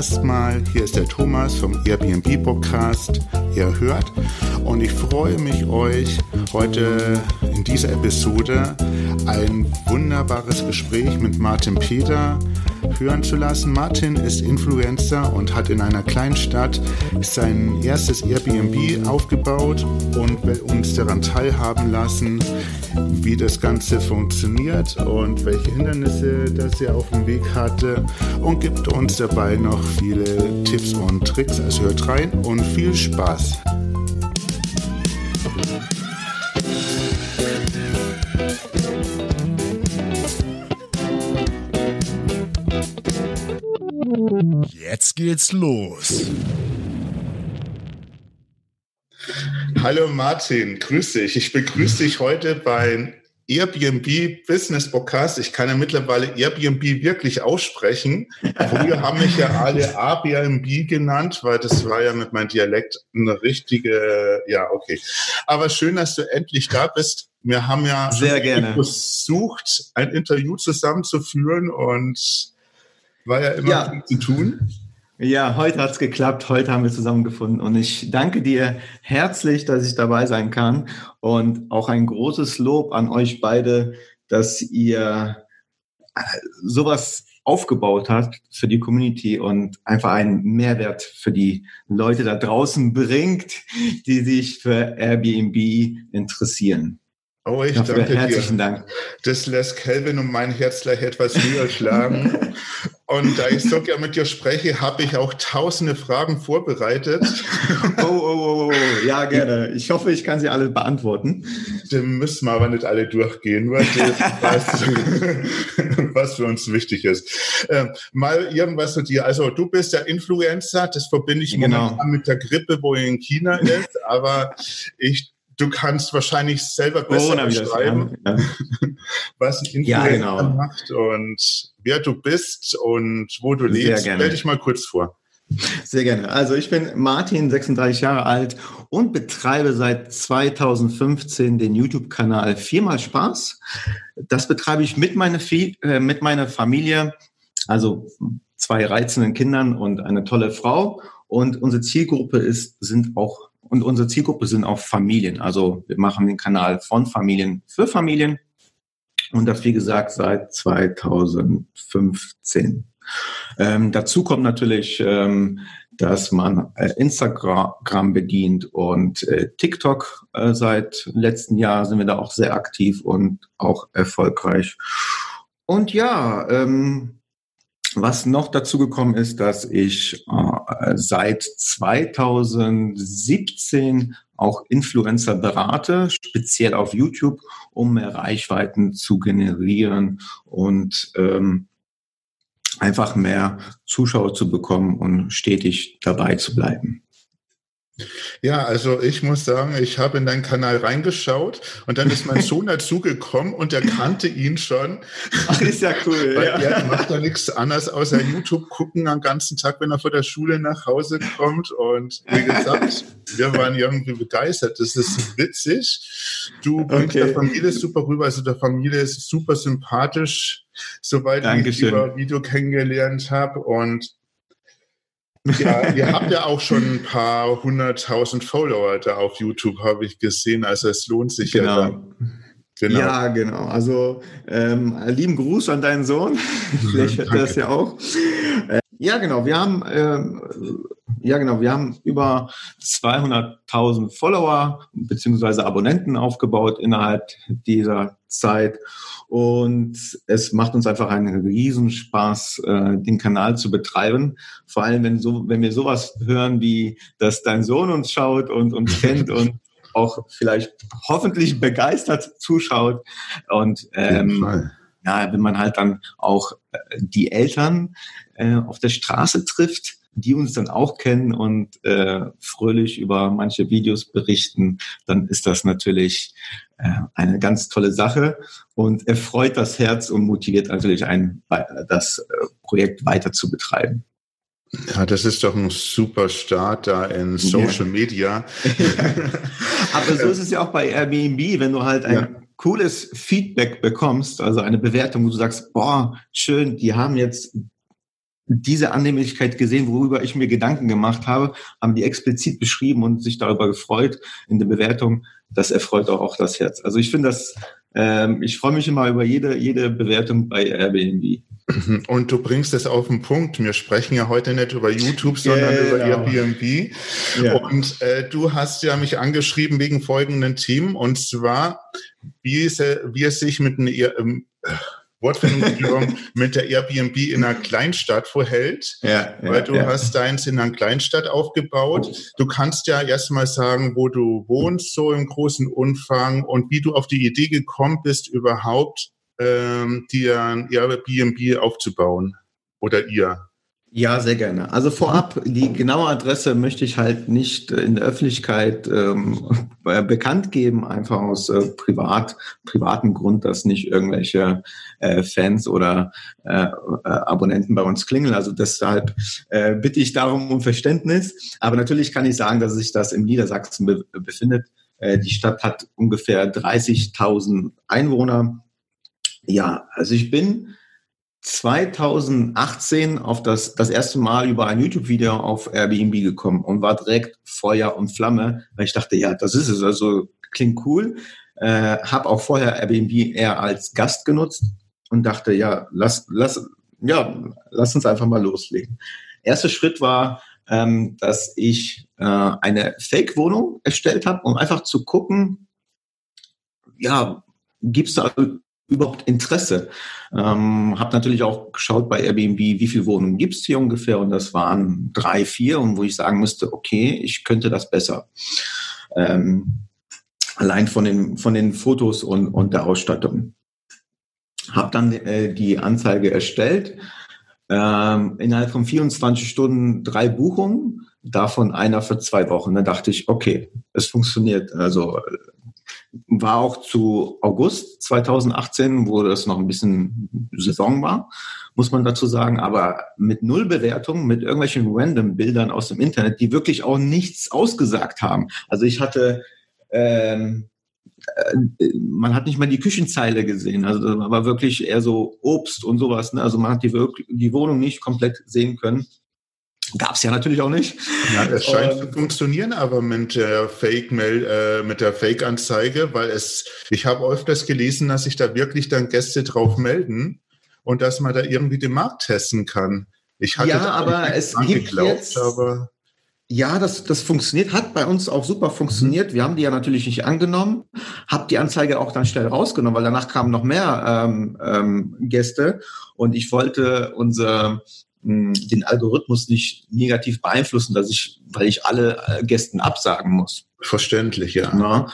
erstmal, hier ist der Thomas vom Airbnb Podcast. Ihr hört und ich freue mich, euch heute in dieser Episode ein wunderbares Gespräch mit Martin Peter hören zu lassen. Martin ist Influencer und hat in einer kleinen Stadt sein erstes Airbnb aufgebaut und will uns daran teilhaben lassen, wie das Ganze funktioniert und welche Hindernisse das er auf dem Weg hatte und gibt uns dabei noch viele Tipps und Tricks. Also hört rein und viel Spaß. Jetzt geht's los. Hallo Martin, grüß dich. Ich begrüße dich heute bei Airbnb Business Podcast. Ich kann ja mittlerweile Airbnb wirklich aussprechen. Früher haben mich ja alle Airbnb genannt, weil das war ja mit meinem Dialekt eine richtige, ja, okay. Aber schön, dass du endlich da bist. Wir haben ja Sehr gerne. versucht, ein Interview zusammenzuführen und war ja immer Ja. viel zu tun. Ja, heute hat's geklappt. Heute haben wir zusammengefunden. Und ich danke dir herzlich, dass ich dabei sein kann. Und auch ein großes Lob an euch beide, dass ihr äh, sowas aufgebaut habt für die Community und einfach einen Mehrwert für die Leute da draußen bringt, die sich für Airbnb interessieren. Oh, ich Dafür danke dir. herzlichen Dank. Das lässt Kelvin und mein Herz gleich etwas höher schlagen. Und da ich so gerne mit dir spreche, habe ich auch tausende Fragen vorbereitet. Oh, oh, oh, oh, ja, gerne. Ich hoffe, ich kann sie alle beantworten. Die müssen wir aber nicht alle durchgehen, nur das, was, was für uns wichtig ist. Ähm, mal irgendwas zu dir. Also du bist ja Influencer, das verbinde ich Genau. momentan mit der Grippe, wo in China ist, aber ich, du kannst wahrscheinlich selber besser Corona wieder. beschreiben, Ja. was ein Ja, Influencer genau. macht und wer du bist und wo du Sehr lebst. gerne. Stell dich mal kurz vor. Sehr gerne. Also ich bin Martin, 36 Jahre alt und betreibe seit 2015 den YouTube-Kanal Viermal Spaß. Das betreibe ich mit meiner, äh, mit meiner Familie, also zwei reizenden Kindern und eine tolle Frau. Und unsere Zielgruppe ist, sind auch, und unsere Zielgruppe sind auch Familien. Also wir machen den Kanal von Familien für Familien. Und das, wie gesagt, seit 2015. Ähm, dazu kommt natürlich, ähm, dass man äh, Instagram bedient und äh, TikTok äh, seit letztem Jahr sind wir da auch sehr aktiv und auch erfolgreich. Und ja, ähm, was noch dazu gekommen ist, dass ich äh, seit 2017 auch Influencer berate, speziell auf YouTube, um mehr Reichweiten zu generieren und ähm, einfach mehr Zuschauer zu bekommen und stetig dabei zu bleiben. Ja, also ich muss sagen, ich habe in deinen Kanal reingeschaut und dann ist mein Sohn dazugekommen und er kannte ihn schon. Ach, ist ja cool. Weil er macht da nichts anderes außer YouTube gucken am ganzen Tag, wenn er von der Schule nach Hause kommt. Und wie gesagt, wir waren irgendwie begeistert. Das ist witzig. Du bringst Okay. der Familie super rüber. Also der Familie ist super sympathisch, soweit ich Dankeschön. über Video kennengelernt habe. Und ja, ihr habt ja auch schon ein paar hunderttausend Follower da auf YouTube, habe ich gesehen. Also es lohnt sich ja. Genau. Dann. Genau. Ja, genau. Also ähm, lieben Gruß an deinen Sohn. Vielleicht hört er das ja auch. Äh, ja, genau. Wir haben ähm, ja genau. Wir haben über 200.000 Follower beziehungsweise Abonnenten aufgebaut innerhalb dieser Zeit. Und es macht uns einfach einen Riesenspaß, äh, den Kanal zu betreiben. Vor allem, wenn so, wenn wir sowas hören, wie dass dein Sohn uns schaut und uns kennt und auch vielleicht hoffentlich begeistert zuschaut. Und ähm. Ja, wenn man halt dann auch äh, die Eltern äh, auf der Straße trifft, die uns dann auch kennen und äh, fröhlich über manche Videos berichten, dann ist das natürlich äh, eine ganz tolle Sache und erfreut das Herz und motiviert natürlich einen, das äh, Projekt weiter zu betreiben. Ja, das ist doch ein super Start da in Social Media. Aber so ist es ja auch bei Airbnb, wenn du halt ein Ja. Diese Annehmlichkeit gesehen, worüber ich mir Gedanken gemacht habe, haben die explizit beschrieben und sich darüber gefreut in der Bewertung. Das erfreut auch, auch das Herz. Also ich finde das, ähm, ich freue mich immer über jede, jede Bewertung bei Airbnb. Und du bringst es auf den Punkt. Wir sprechen ja heute nicht über YouTube, sondern genau. über Airbnb. Ja. Und äh, du hast ja mich angeschrieben wegen folgenden Themen, und zwar, wie es, wie es sich mit einem ähm, Wortfindungsstörung mit der Airbnb in einer Kleinstadt verhält, ja, ja, weil du ja. hast deins in einer Kleinstadt aufgebaut. Du kannst ja erstmal sagen, wo du wohnst, so im großen Umfang und wie du auf die Idee gekommen bist, überhaupt ähm, dir ein Airbnb aufzubauen oder ihr. Ja, sehr gerne. Also vorab, die genaue Adresse möchte ich halt nicht in der Öffentlichkeit ähm, bekannt geben, einfach aus äh, privat, privaten Grund, dass nicht irgendwelche äh, Fans oder äh, äh, Abonnenten bei uns klingeln. Also deshalb äh, bitte ich darum um Verständnis. Aber natürlich kann ich sagen, dass sich das im Niedersachsen be befindet. Äh, die Stadt hat ungefähr 30.000 Einwohner. Ja, also ich bin 2018 auf das, das erste Mal über ein YouTube-Video auf Airbnb gekommen und war direkt Feuer und Flamme, weil ich dachte, ja, das ist es, also klingt cool. Äh, habe auch vorher Airbnb eher als Gast genutzt und dachte, ja, lass, lass, ja, lass uns einfach mal loslegen. Erster Schritt war, ähm, dass ich äh, eine Fake-Wohnung erstellt habe, um einfach zu gucken, ja, gibt es da überhaupt Interesse? Ähm, habe natürlich auch geschaut bei Airbnb, wie viele Wohnungen gibt es hier ungefähr und das waren drei, vier und wo ich sagen musste, okay, ich könnte das besser. Ähm, allein von den, von den Fotos und, und der Ausstattung. Habe dann äh, die Anzeige erstellt. Ähm, innerhalb von 24 Stunden drei Buchungen, davon einer für zwei Wochen. Da dachte ich, okay, es funktioniert. Also war auch zu August 2018, wo das noch ein bisschen Saison war, muss man dazu sagen, aber mit null Bewertungen, mit irgendwelchen random Bildern aus dem Internet, die wirklich auch nichts ausgesagt haben. Also ich hatte, ähm, äh, man hat nicht mal die Küchenzeile gesehen, also das war wirklich eher so Obst und sowas. Ne? Also man hat die, die Wohnung nicht komplett sehen können. Gab es ja natürlich auch nicht. Ja, es scheint zu funktionieren, aber mit der Fake-Mail, äh, mit der Fake-Anzeige, weil es, ich habe öfters gelesen, dass sich da wirklich dann Gäste drauf melden und dass man da irgendwie den Markt testen kann. Ich hatte ja, aber es gibt geglaubt, jetzt, aber ja, das, das funktioniert, hat bei uns auch super funktioniert. Mhm. Wir haben die ja natürlich nicht angenommen, hab die Anzeige auch dann schnell rausgenommen, weil danach kamen noch mehr ähm, ähm, Gäste und ich wollte unser den Algorithmus nicht negativ beeinflussen, dass ich, weil ich alle äh, Gästen absagen muss. Verständlich, ja. Na?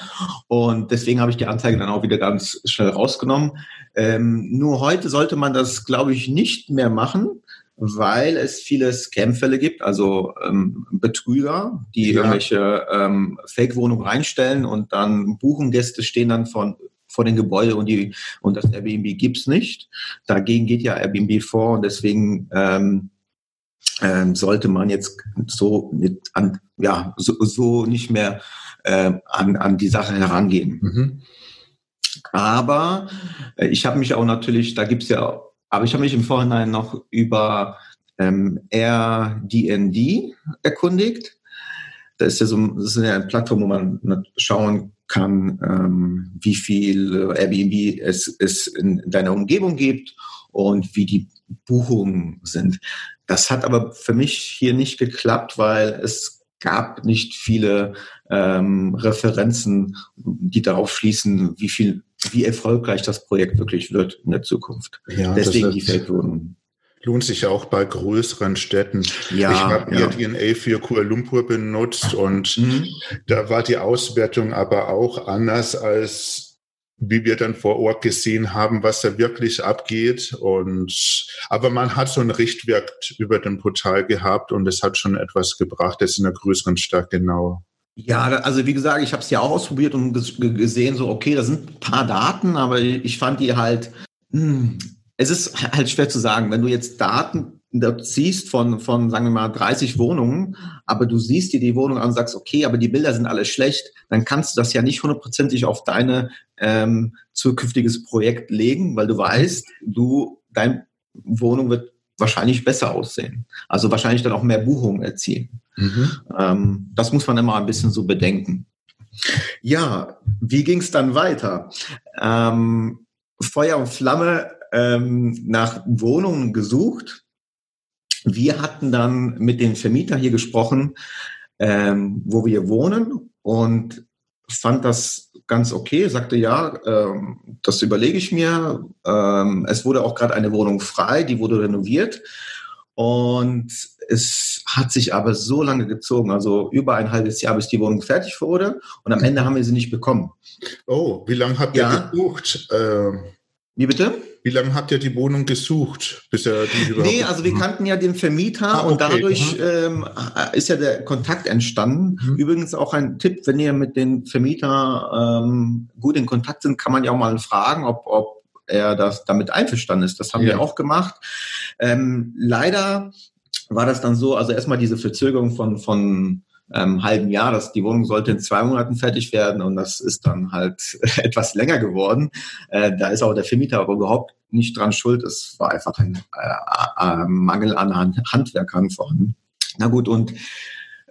Und deswegen habe ich die Anzeige dann auch wieder ganz schnell rausgenommen. Ähm, nur heute sollte man das, glaube ich, nicht mehr machen, weil es viele Scam-Fälle gibt, also ähm, Betrüger, die ja. irgendwelche ähm, Fake-Wohnungen reinstellen und dann buchen Gäste, stehen dann von vor den Gebäuden und, die, und das Airbnb gibt's nicht. Dagegen geht ja Airbnb vor und deswegen ähm, ähm, sollte man jetzt so mit an, ja, so, so nicht mehr äh, an, an die Sache herangehen. Mhm. Aber äh, ich habe mich auch natürlich, da gibt's ja, aber ich habe mich im Vorhinein noch über ähm, Airdnd erkundigt. Das ist ja so das ist ja eine Plattform, wo man schauen kann, ähm, wie viel Airbnb es, es in deiner Umgebung gibt und wie die Buchungen sind. Das hat aber für mich hier nicht geklappt, weil es gab nicht viele ähm, Referenzen, die darauf schließen, wie viel, wie erfolgreich das Projekt wirklich wird in der Zukunft. Ja, Deswegen die Feldwohnungen lohnt sich ja auch bei größeren Städten. Ja, ich habe ja. DNA für Kuala Lumpur benutzt und mhm. da war die Auswertung aber auch anders als wie wir dann vor Ort gesehen haben, was da wirklich abgeht. Und aber man hat so einen Richtwert über dem Portal gehabt und es hat schon etwas gebracht, das in einer größeren Stadt genau. Ja, also wie gesagt, ich habe es ja auch ausprobiert und gesehen, so okay, da sind ein paar Daten, aber ich fand die halt, hm, es ist halt schwer zu sagen, wenn du jetzt Daten dort siehst von, von, sagen wir mal, 30 Wohnungen, aber du siehst dir die Wohnung an und sagst, okay, aber die Bilder sind alle schlecht, dann kannst du das ja nicht hundertprozentig auf deine ähm, zukünftiges Projekt legen, weil du weißt, du, deine Wohnung wird wahrscheinlich besser aussehen. Also wahrscheinlich dann auch mehr Buchungen erzielen. Mhm. Ähm, das muss man immer ein bisschen so bedenken. Ja, wie ging es dann weiter? Ähm, Feuer und Flamme ähm, nach Wohnungen gesucht. Wir hatten dann mit dem Vermieter hier gesprochen, ähm, wo wir wohnen und fand das ganz okay, sagte ja, ähm, das überlege ich mir. Ähm, es wurde auch gerade eine Wohnung frei, die wurde renoviert und es hat sich aber so lange gezogen, also über ein halbes Jahr, bis die Wohnung fertig wurde und am Ende haben wir sie nicht bekommen. Oh, wie lange habt ihr ja. gebucht? Äh, wie bitte? Wie lange habt ihr die Wohnung gesucht, bis er die überhaupt? Nee, also wir kannten ja den Vermieter ah, okay. und dadurch ähm, ist ja der Kontakt entstanden. Mhm. Übrigens auch ein Tipp, wenn ihr mit den Vermieter ähm, gut in Kontakt sind, kann man ja auch mal fragen, ob, ob er das damit einverstanden ist. Das haben ja. wir auch gemacht. Ähm, leider war das dann so, also erstmal diese Verzögerung von, von ähm, halben Jahr. dass die Wohnung sollte in zwei Monaten fertig werden und das ist dann halt etwas länger geworden. Äh, da ist auch der Vermieter aber überhaupt nicht dran schuld. Es war einfach ein äh, äh, Mangel an Handwerkern vorhanden. Na gut, und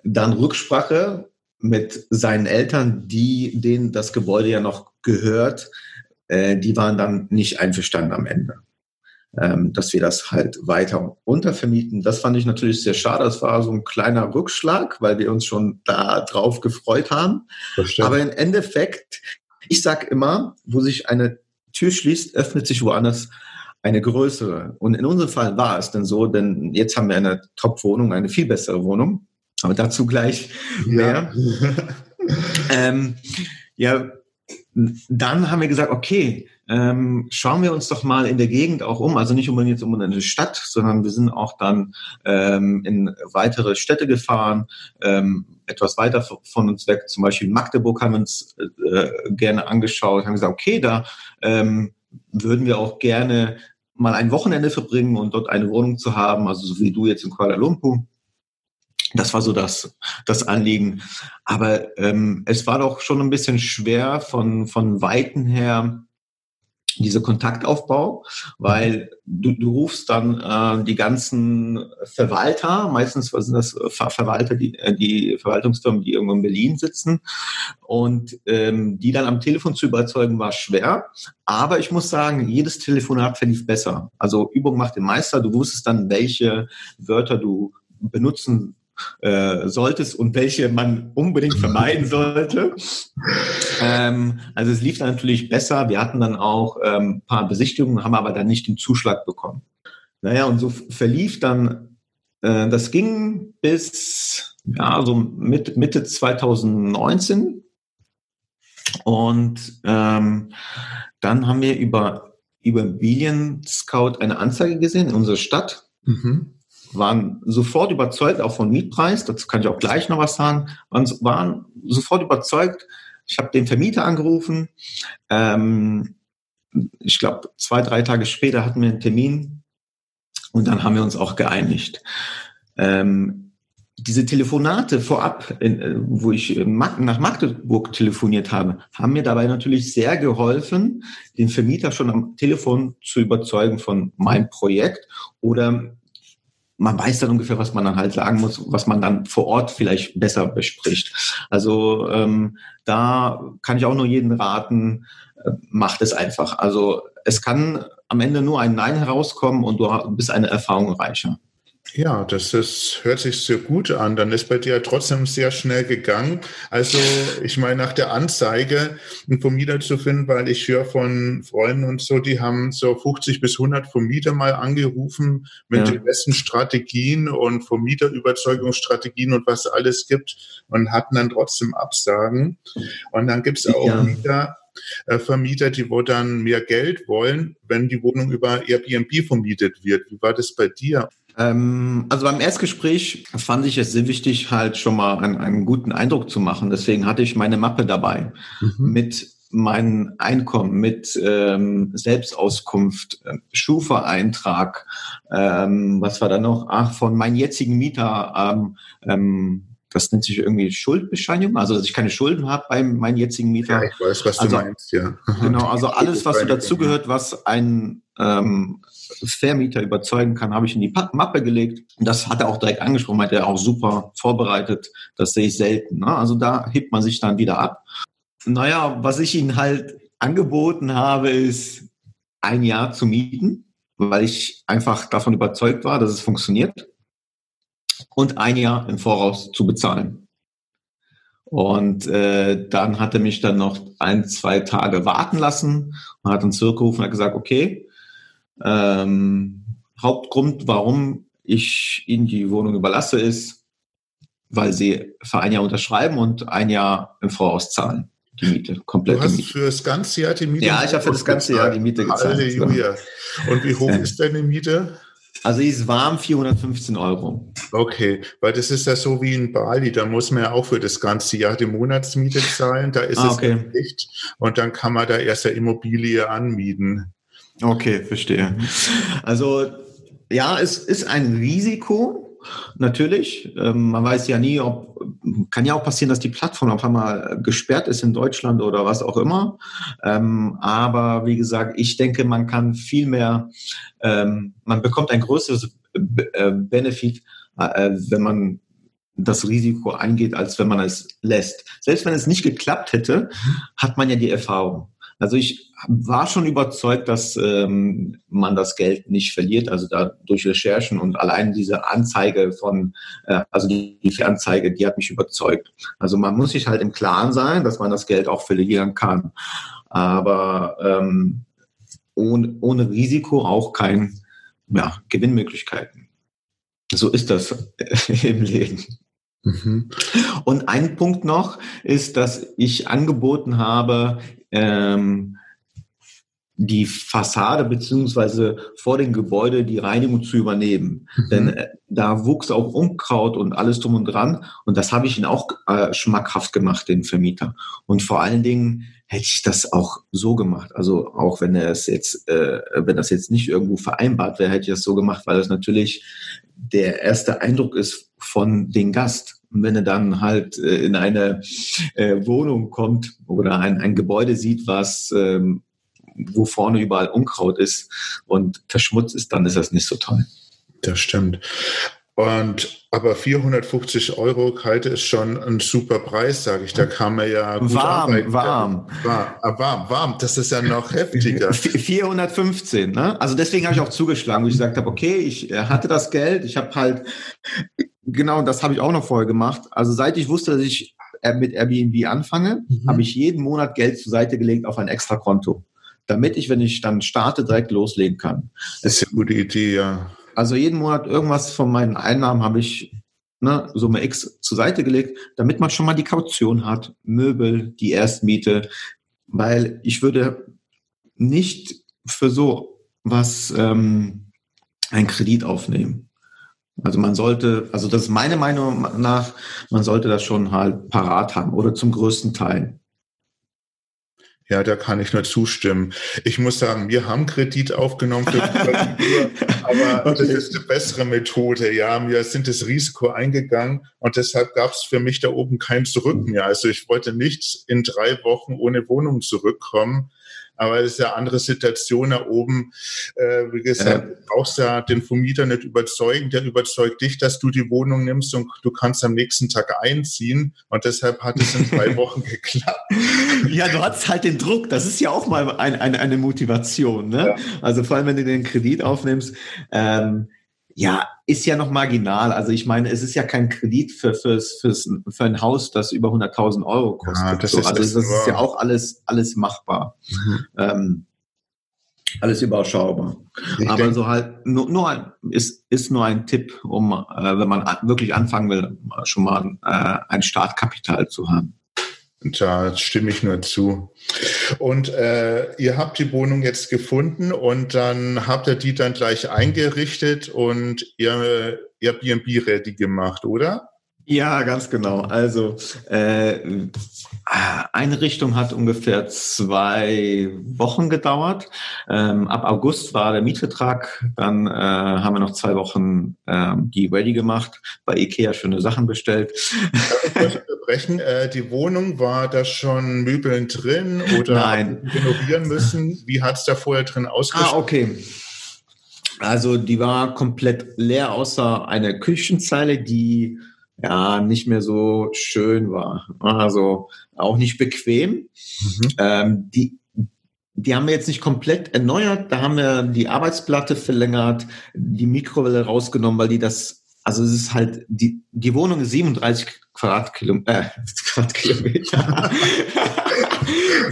dann Rücksprache mit seinen Eltern, die denen das Gebäude ja noch gehört, äh, die waren dann nicht einverstanden am Ende ähm, dass wir das halt weiter untervermieten. Das fand ich natürlich sehr schade. Das war so ein kleiner Rückschlag, weil wir uns schon da drauf gefreut haben. Aber im Endeffekt, ich sag immer, wo sich eine Tür schließt, öffnet sich woanders eine größere. Und in unserem Fall war es denn so, denn jetzt haben wir eine Top-Wohnung, eine viel bessere Wohnung. Aber dazu gleich mehr. Ja, ähm, ja dann haben wir gesagt, okay, ähm, schauen wir uns doch mal in der Gegend auch um. Also nicht unbedingt jetzt um eine Stadt, sondern wir sind auch dann ähm, in weitere Städte gefahren, ähm, etwas weiter von uns weg, zum Beispiel Magdeburg haben wir uns äh, gerne angeschaut, haben gesagt, okay, da ähm, würden wir auch gerne mal ein Wochenende verbringen und dort eine Wohnung zu haben, also so wie du jetzt in Kuala Lumpur. Das war so das, das Anliegen. Aber ähm, es war doch schon ein bisschen schwer von, von Weiten her, dieser Kontaktaufbau, weil du, du rufst dann äh, die ganzen Verwalter, meistens sind das Ver Verwalter, die, äh, die Verwaltungsfirmen, die irgendwo in Berlin sitzen, und ähm, die dann am Telefon zu überzeugen, war schwer. Aber ich muss sagen, jedes Telefonat verlief besser. Also Übung macht den Meister. Du wusstest dann, welche Wörter du benutzen äh, solltest und welche man unbedingt vermeiden sollte. ähm, also es lief dann natürlich besser. Wir hatten dann auch ähm, paar Besichtigungen, haben aber dann nicht den Zuschlag bekommen. Naja, und so verlief dann, äh, das ging bis ja, so mit, Mitte 2019. Und ähm, dann haben wir über über Immobilien Scout eine Anzeige gesehen in unserer Stadt. Mhm waren sofort überzeugt, auch von Mietpreis, dazu kann ich auch gleich noch was sagen, waren, waren sofort überzeugt. Ich habe den Vermieter angerufen. Ähm, ich glaube, zwei, drei Tage später hatten wir einen Termin und dann haben wir uns auch geeinigt. Ähm, diese Telefonate vorab, in, äh, wo ich nach Magdeburg telefoniert habe, haben mir dabei natürlich sehr geholfen, den Vermieter schon am Telefon zu überzeugen von meinem Projekt oder man weiß dann ungefähr, was man dann halt sagen muss, was man dann vor Ort vielleicht besser bespricht. Also ähm, da kann ich auch nur jeden raten, äh, macht es einfach. Also es kann am Ende nur ein Nein herauskommen und du bist eine Erfahrung reicher. Ja, das ist, hört sich sehr gut an. Dann ist bei dir trotzdem sehr schnell gegangen. Also, ich meine, nach der Anzeige einen Vermieter zu finden, weil ich höre von Freunden und so, die haben so 50 bis 100 Vermieter mal angerufen mit ja. den besten Strategien und Vermieterüberzeugungsstrategien und was alles gibt und hatten dann trotzdem Absagen. Und dann gibt es auch ja. wieder äh, Vermieter, die wo dann mehr Geld wollen, wenn die Wohnung über Airbnb vermietet wird. Wie war das bei dir? Ähm, also beim Erstgespräch fand ich es sehr wichtig, halt schon mal einen, einen guten Eindruck zu machen. Deswegen hatte ich meine Mappe dabei mhm. mit meinem Einkommen, mit ähm, Selbstauskunft, äh, Schufa-Eintrag, ähm, was war da noch? Ach, von meinem jetzigen Mieter, ähm, ähm, das nennt sich irgendwie Schuldbescheinigung, also dass ich keine Schulden habe bei meinem jetzigen Mieter. Ja, ich weiß, was also, du meinst, ja. Genau, also alles, was so dazugehört, was ein ähm, Vermieter überzeugen kann, habe ich in die Mappe gelegt. Das hat er auch direkt angesprochen, hat er auch super vorbereitet. Das sehe ich selten. Ne? Also da hebt man sich dann wieder ab. Naja, was ich ihnen halt angeboten habe, ist ein Jahr zu mieten, weil ich einfach davon überzeugt war, dass es funktioniert. Und ein Jahr im Voraus zu bezahlen. Und äh, dann hat er mich dann noch ein, zwei Tage warten lassen und hat dann zurückgerufen und hat gesagt, okay, ähm, Hauptgrund, warum ich Ihnen die Wohnung überlasse, ist, weil Sie für ein Jahr unterschreiben und ein Jahr im Voraus zahlen. Die Miete, komplett. Du hast für das ganze Jahr die Miete Ja, ich habe für das ganze Jahr die Miete gezahlt. Halleluja. Und wie hoch ist deine Miete? Also die ist warm 415 Euro. Okay, weil das ist ja so wie in Bali, da muss man ja auch für das ganze Jahr die Monatsmiete zahlen, da ist ah, okay. es nicht und dann kann man da erst eine Immobilie anmieten. Okay, verstehe. Also ja, es ist ein Risiko, natürlich. Ähm, man weiß ja nie, ob, kann ja auch passieren, dass die Plattform auf einmal gesperrt ist in Deutschland oder was auch immer. Ähm, aber wie gesagt, ich denke, man kann viel mehr, ähm, man bekommt ein größeres äh, Benefit, äh, wenn man das Risiko eingeht, als wenn man es lässt. Selbst wenn es nicht geklappt hätte, hat man ja die Erfahrung. Also ich war schon überzeugt, dass ähm, man das Geld nicht verliert. Also da durch Recherchen und allein diese Anzeige von, äh, also die, die Anzeige, die hat mich überzeugt. Also man muss sich halt im Klaren sein, dass man das Geld auch verlieren kann. Aber ähm, ohne, ohne Risiko auch kein ja, Gewinnmöglichkeiten. So ist das im Leben. Mhm. Und ein Punkt noch ist, dass ich angeboten habe, ähm, die Fassade beziehungsweise vor dem Gebäude die Reinigung zu übernehmen. Mhm. Denn äh, da wuchs auch Unkraut und alles drum und dran. Und das habe ich ihnen auch äh, schmackhaft gemacht, den Vermieter. Und vor allen Dingen hätte ich das auch so gemacht. Also auch wenn es jetzt, äh, wenn das jetzt nicht irgendwo vereinbart wäre, hätte ich das so gemacht, weil das natürlich der erste Eindruck ist von den Gast. Und wenn er dann halt äh, in eine äh, Wohnung kommt oder ein, ein Gebäude sieht, was ähm, wo vorne überall Unkraut ist und verschmutzt ist, dann ist das nicht so toll. Das stimmt. Und aber 450 Euro kalte ist schon ein super Preis, sage ich. Da kann man ja gut warm, arbeiten. warm, warm, ah, warm, warm. Das ist ja noch heftiger. 415, ne? Also deswegen habe ich auch zugeschlagen, wo ich gesagt habe, okay, ich äh, hatte das Geld, ich habe halt genau, das habe ich auch noch vorher gemacht. Also seit ich wusste, dass ich äh, mit Airbnb anfange, mhm. habe ich jeden Monat Geld zur Seite gelegt auf ein extra Konto, damit ich, wenn ich dann starte, direkt loslegen kann. Das ist eine gute Idee, ja. Also jeden Monat irgendwas von meinen Einnahmen habe ich ne, Summe X zur Seite gelegt, damit man schon mal die Kaution hat, Möbel, die Erstmiete, weil ich würde nicht für so was ähm, einen Kredit aufnehmen. Also man sollte, also das ist meine Meinung nach, man sollte das schon halt parat haben oder zum größten Teil. Ja, da kann ich nur zustimmen. Ich muss sagen, wir haben Kredit aufgenommen für die aber das ist eine bessere Methode. Ja, wir sind das Risiko eingegangen und deshalb gab es für mich da oben kein Zurück mehr. Also ich wollte nicht in drei Wochen ohne Wohnung zurückkommen. Aber es ist ja andere Situation da oben. Äh, wie gesagt, du brauchst ja den Vermieter nicht überzeugen. Der überzeugt dich, dass du die Wohnung nimmst und du kannst am nächsten Tag einziehen. Und deshalb hat es in zwei Wochen geklappt. Ja, du hast halt den Druck. Das ist ja auch mal ein, ein, eine Motivation. Ne? Ja. Also vor allem, wenn du den Kredit aufnimmst. Ähm, ja, ist ja noch marginal. Also ich meine, es ist ja kein Kredit für, fürs, fürs, für ein Haus, das über 100.000 Euro kostet. Ja, das so. ist also das, das ist ja auch alles, alles machbar. Mhm. Ähm, alles überschaubar. Ich Aber so halt nur, nur ein, ist, ist nur ein Tipp, um, äh, wenn man wirklich anfangen will, schon mal äh, ein Startkapital zu haben. Da stimme ich nur zu. Und äh, ihr habt die Wohnung jetzt gefunden und dann habt ihr die dann gleich eingerichtet und ihr Airbnb ready gemacht, oder? Ja, ganz genau. Also äh, Einrichtung hat ungefähr zwei Wochen gedauert. Ähm, ab August war der Mietvertrag. Dann äh, haben wir noch zwei Wochen äh, die ready gemacht. Bei Ikea schöne Sachen bestellt. Unterbrechen? Äh, die Wohnung, war da schon Möbeln drin oder Nein. renovieren müssen? Wie hat es da vorher drin ausgeschaut? Ah, okay. Also die war komplett leer, außer eine Küchenzeile, die ja nicht mehr so schön war. Also auch nicht bequem. Mhm. Ähm, die, die haben wir jetzt nicht komplett erneuert. Da haben wir die Arbeitsplatte verlängert, die Mikrowelle rausgenommen, weil die das, also es ist halt, die, die Wohnung ist 37 Quadratkilometer. Äh, Quadratkilometer.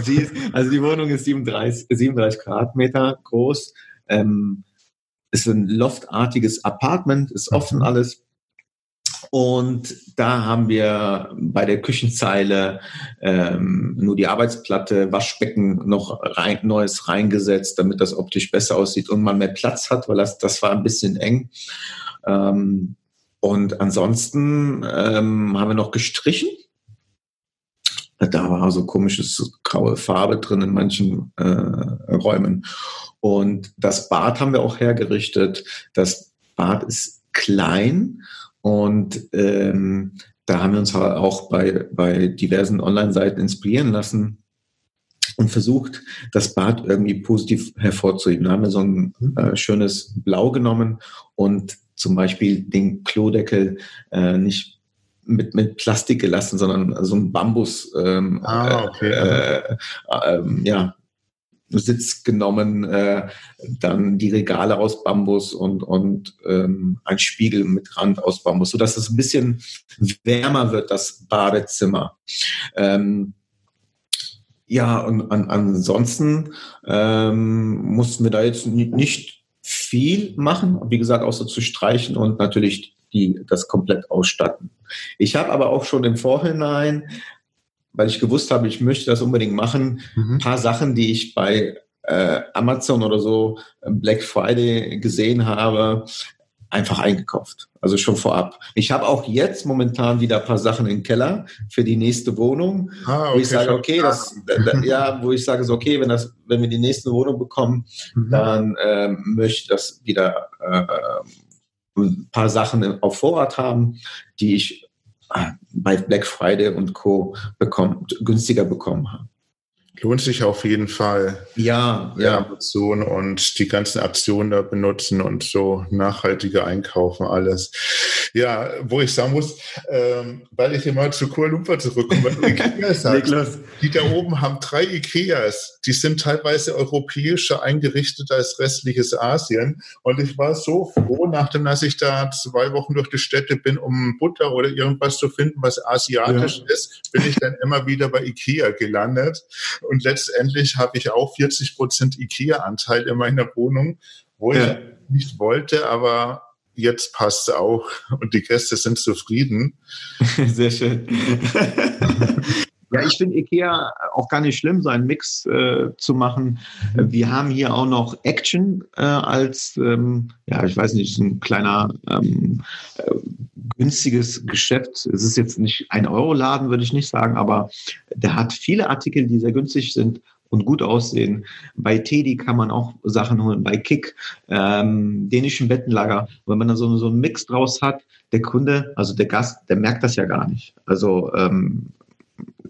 ist, also die Wohnung ist 37, 37 Quadratmeter groß. Ähm, ist ein loftartiges Apartment, ist offen mhm. alles. Und da haben wir bei der Küchenzeile ähm, nur die Arbeitsplatte, Waschbecken noch rein, Neues reingesetzt, damit das optisch besser aussieht und man mehr Platz hat, weil das, das war ein bisschen eng. Ähm, und ansonsten ähm, haben wir noch gestrichen. Da war so komisches graue Farbe drin in manchen äh, Räumen. Und das Bad haben wir auch hergerichtet. Das Bad ist klein und ähm, da haben wir uns auch bei, bei diversen Online-Seiten inspirieren lassen und versucht, das Bad irgendwie positiv hervorzuheben. Da haben wir so ein äh, schönes Blau genommen und zum Beispiel den Klodeckel äh, nicht mit, mit Plastik gelassen, sondern so ein Bambus ähm, ah, okay. äh, äh, äh, ja, Sitz genommen, äh, dann die Regale aus Bambus und, und ähm, ein Spiegel mit Rand aus Bambus, sodass es ein bisschen wärmer wird, das Badezimmer. Ähm, ja, und an, ansonsten ähm, mussten wir da jetzt nicht viel machen, wie gesagt, außer zu streichen und natürlich die, das komplett ausstatten. Ich habe aber auch schon im Vorhinein weil ich gewusst habe, ich möchte das unbedingt machen, mhm. paar Sachen, die ich bei äh, Amazon oder so äh, Black Friday gesehen habe, einfach eingekauft. Also schon vorab. Ich habe auch jetzt momentan wieder ein paar Sachen im Keller für die nächste Wohnung, ah, okay, wo ich sage, okay, das, ja, wo ich sage so, okay, wenn das, wenn wir die nächste Wohnung bekommen, mhm. dann ähm, möchte ich das wieder äh, ein paar Sachen auf Vorrat haben, die ich bei Black Friday und Co. Bekommen, günstiger bekommen haben. Lohnt sich auf jeden Fall. Ja, ja. Amazon und die ganzen Aktionen da benutzen und so nachhaltige einkaufen, alles. Ja, wo ich sagen muss, ähm, weil ich immer zu Kuala Lumpur zurückkomme, sagt, die da oben haben drei Ikeas. Die sind teilweise europäischer eingerichtet als restliches Asien. Und ich war so froh, nachdem dass ich da zwei Wochen durch die Städte bin, um Butter oder irgendwas zu finden, was asiatisch ja. ist, bin ich dann immer wieder bei Ikea gelandet. Und letztendlich habe ich auch 40 Prozent IKEA-Anteil in meiner Wohnung, wo ja. ich nicht wollte, aber jetzt passt es auch und die Gäste sind zufrieden. Sehr schön. Ja, ich finde Ikea auch gar nicht schlimm, so einen Mix äh, zu machen. Wir haben hier auch noch Action äh, als, ähm, ja, ich weiß nicht, ein kleiner ähm, äh, günstiges Geschäft. Es ist jetzt nicht ein Euro-Laden, würde ich nicht sagen, aber der hat viele Artikel, die sehr günstig sind und gut aussehen. Bei Teddy kann man auch Sachen holen, bei Kick, ähm, dänischen Bettenlager. Wenn man da so, so einen Mix draus hat, der Kunde, also der Gast, der merkt das ja gar nicht. Also ähm,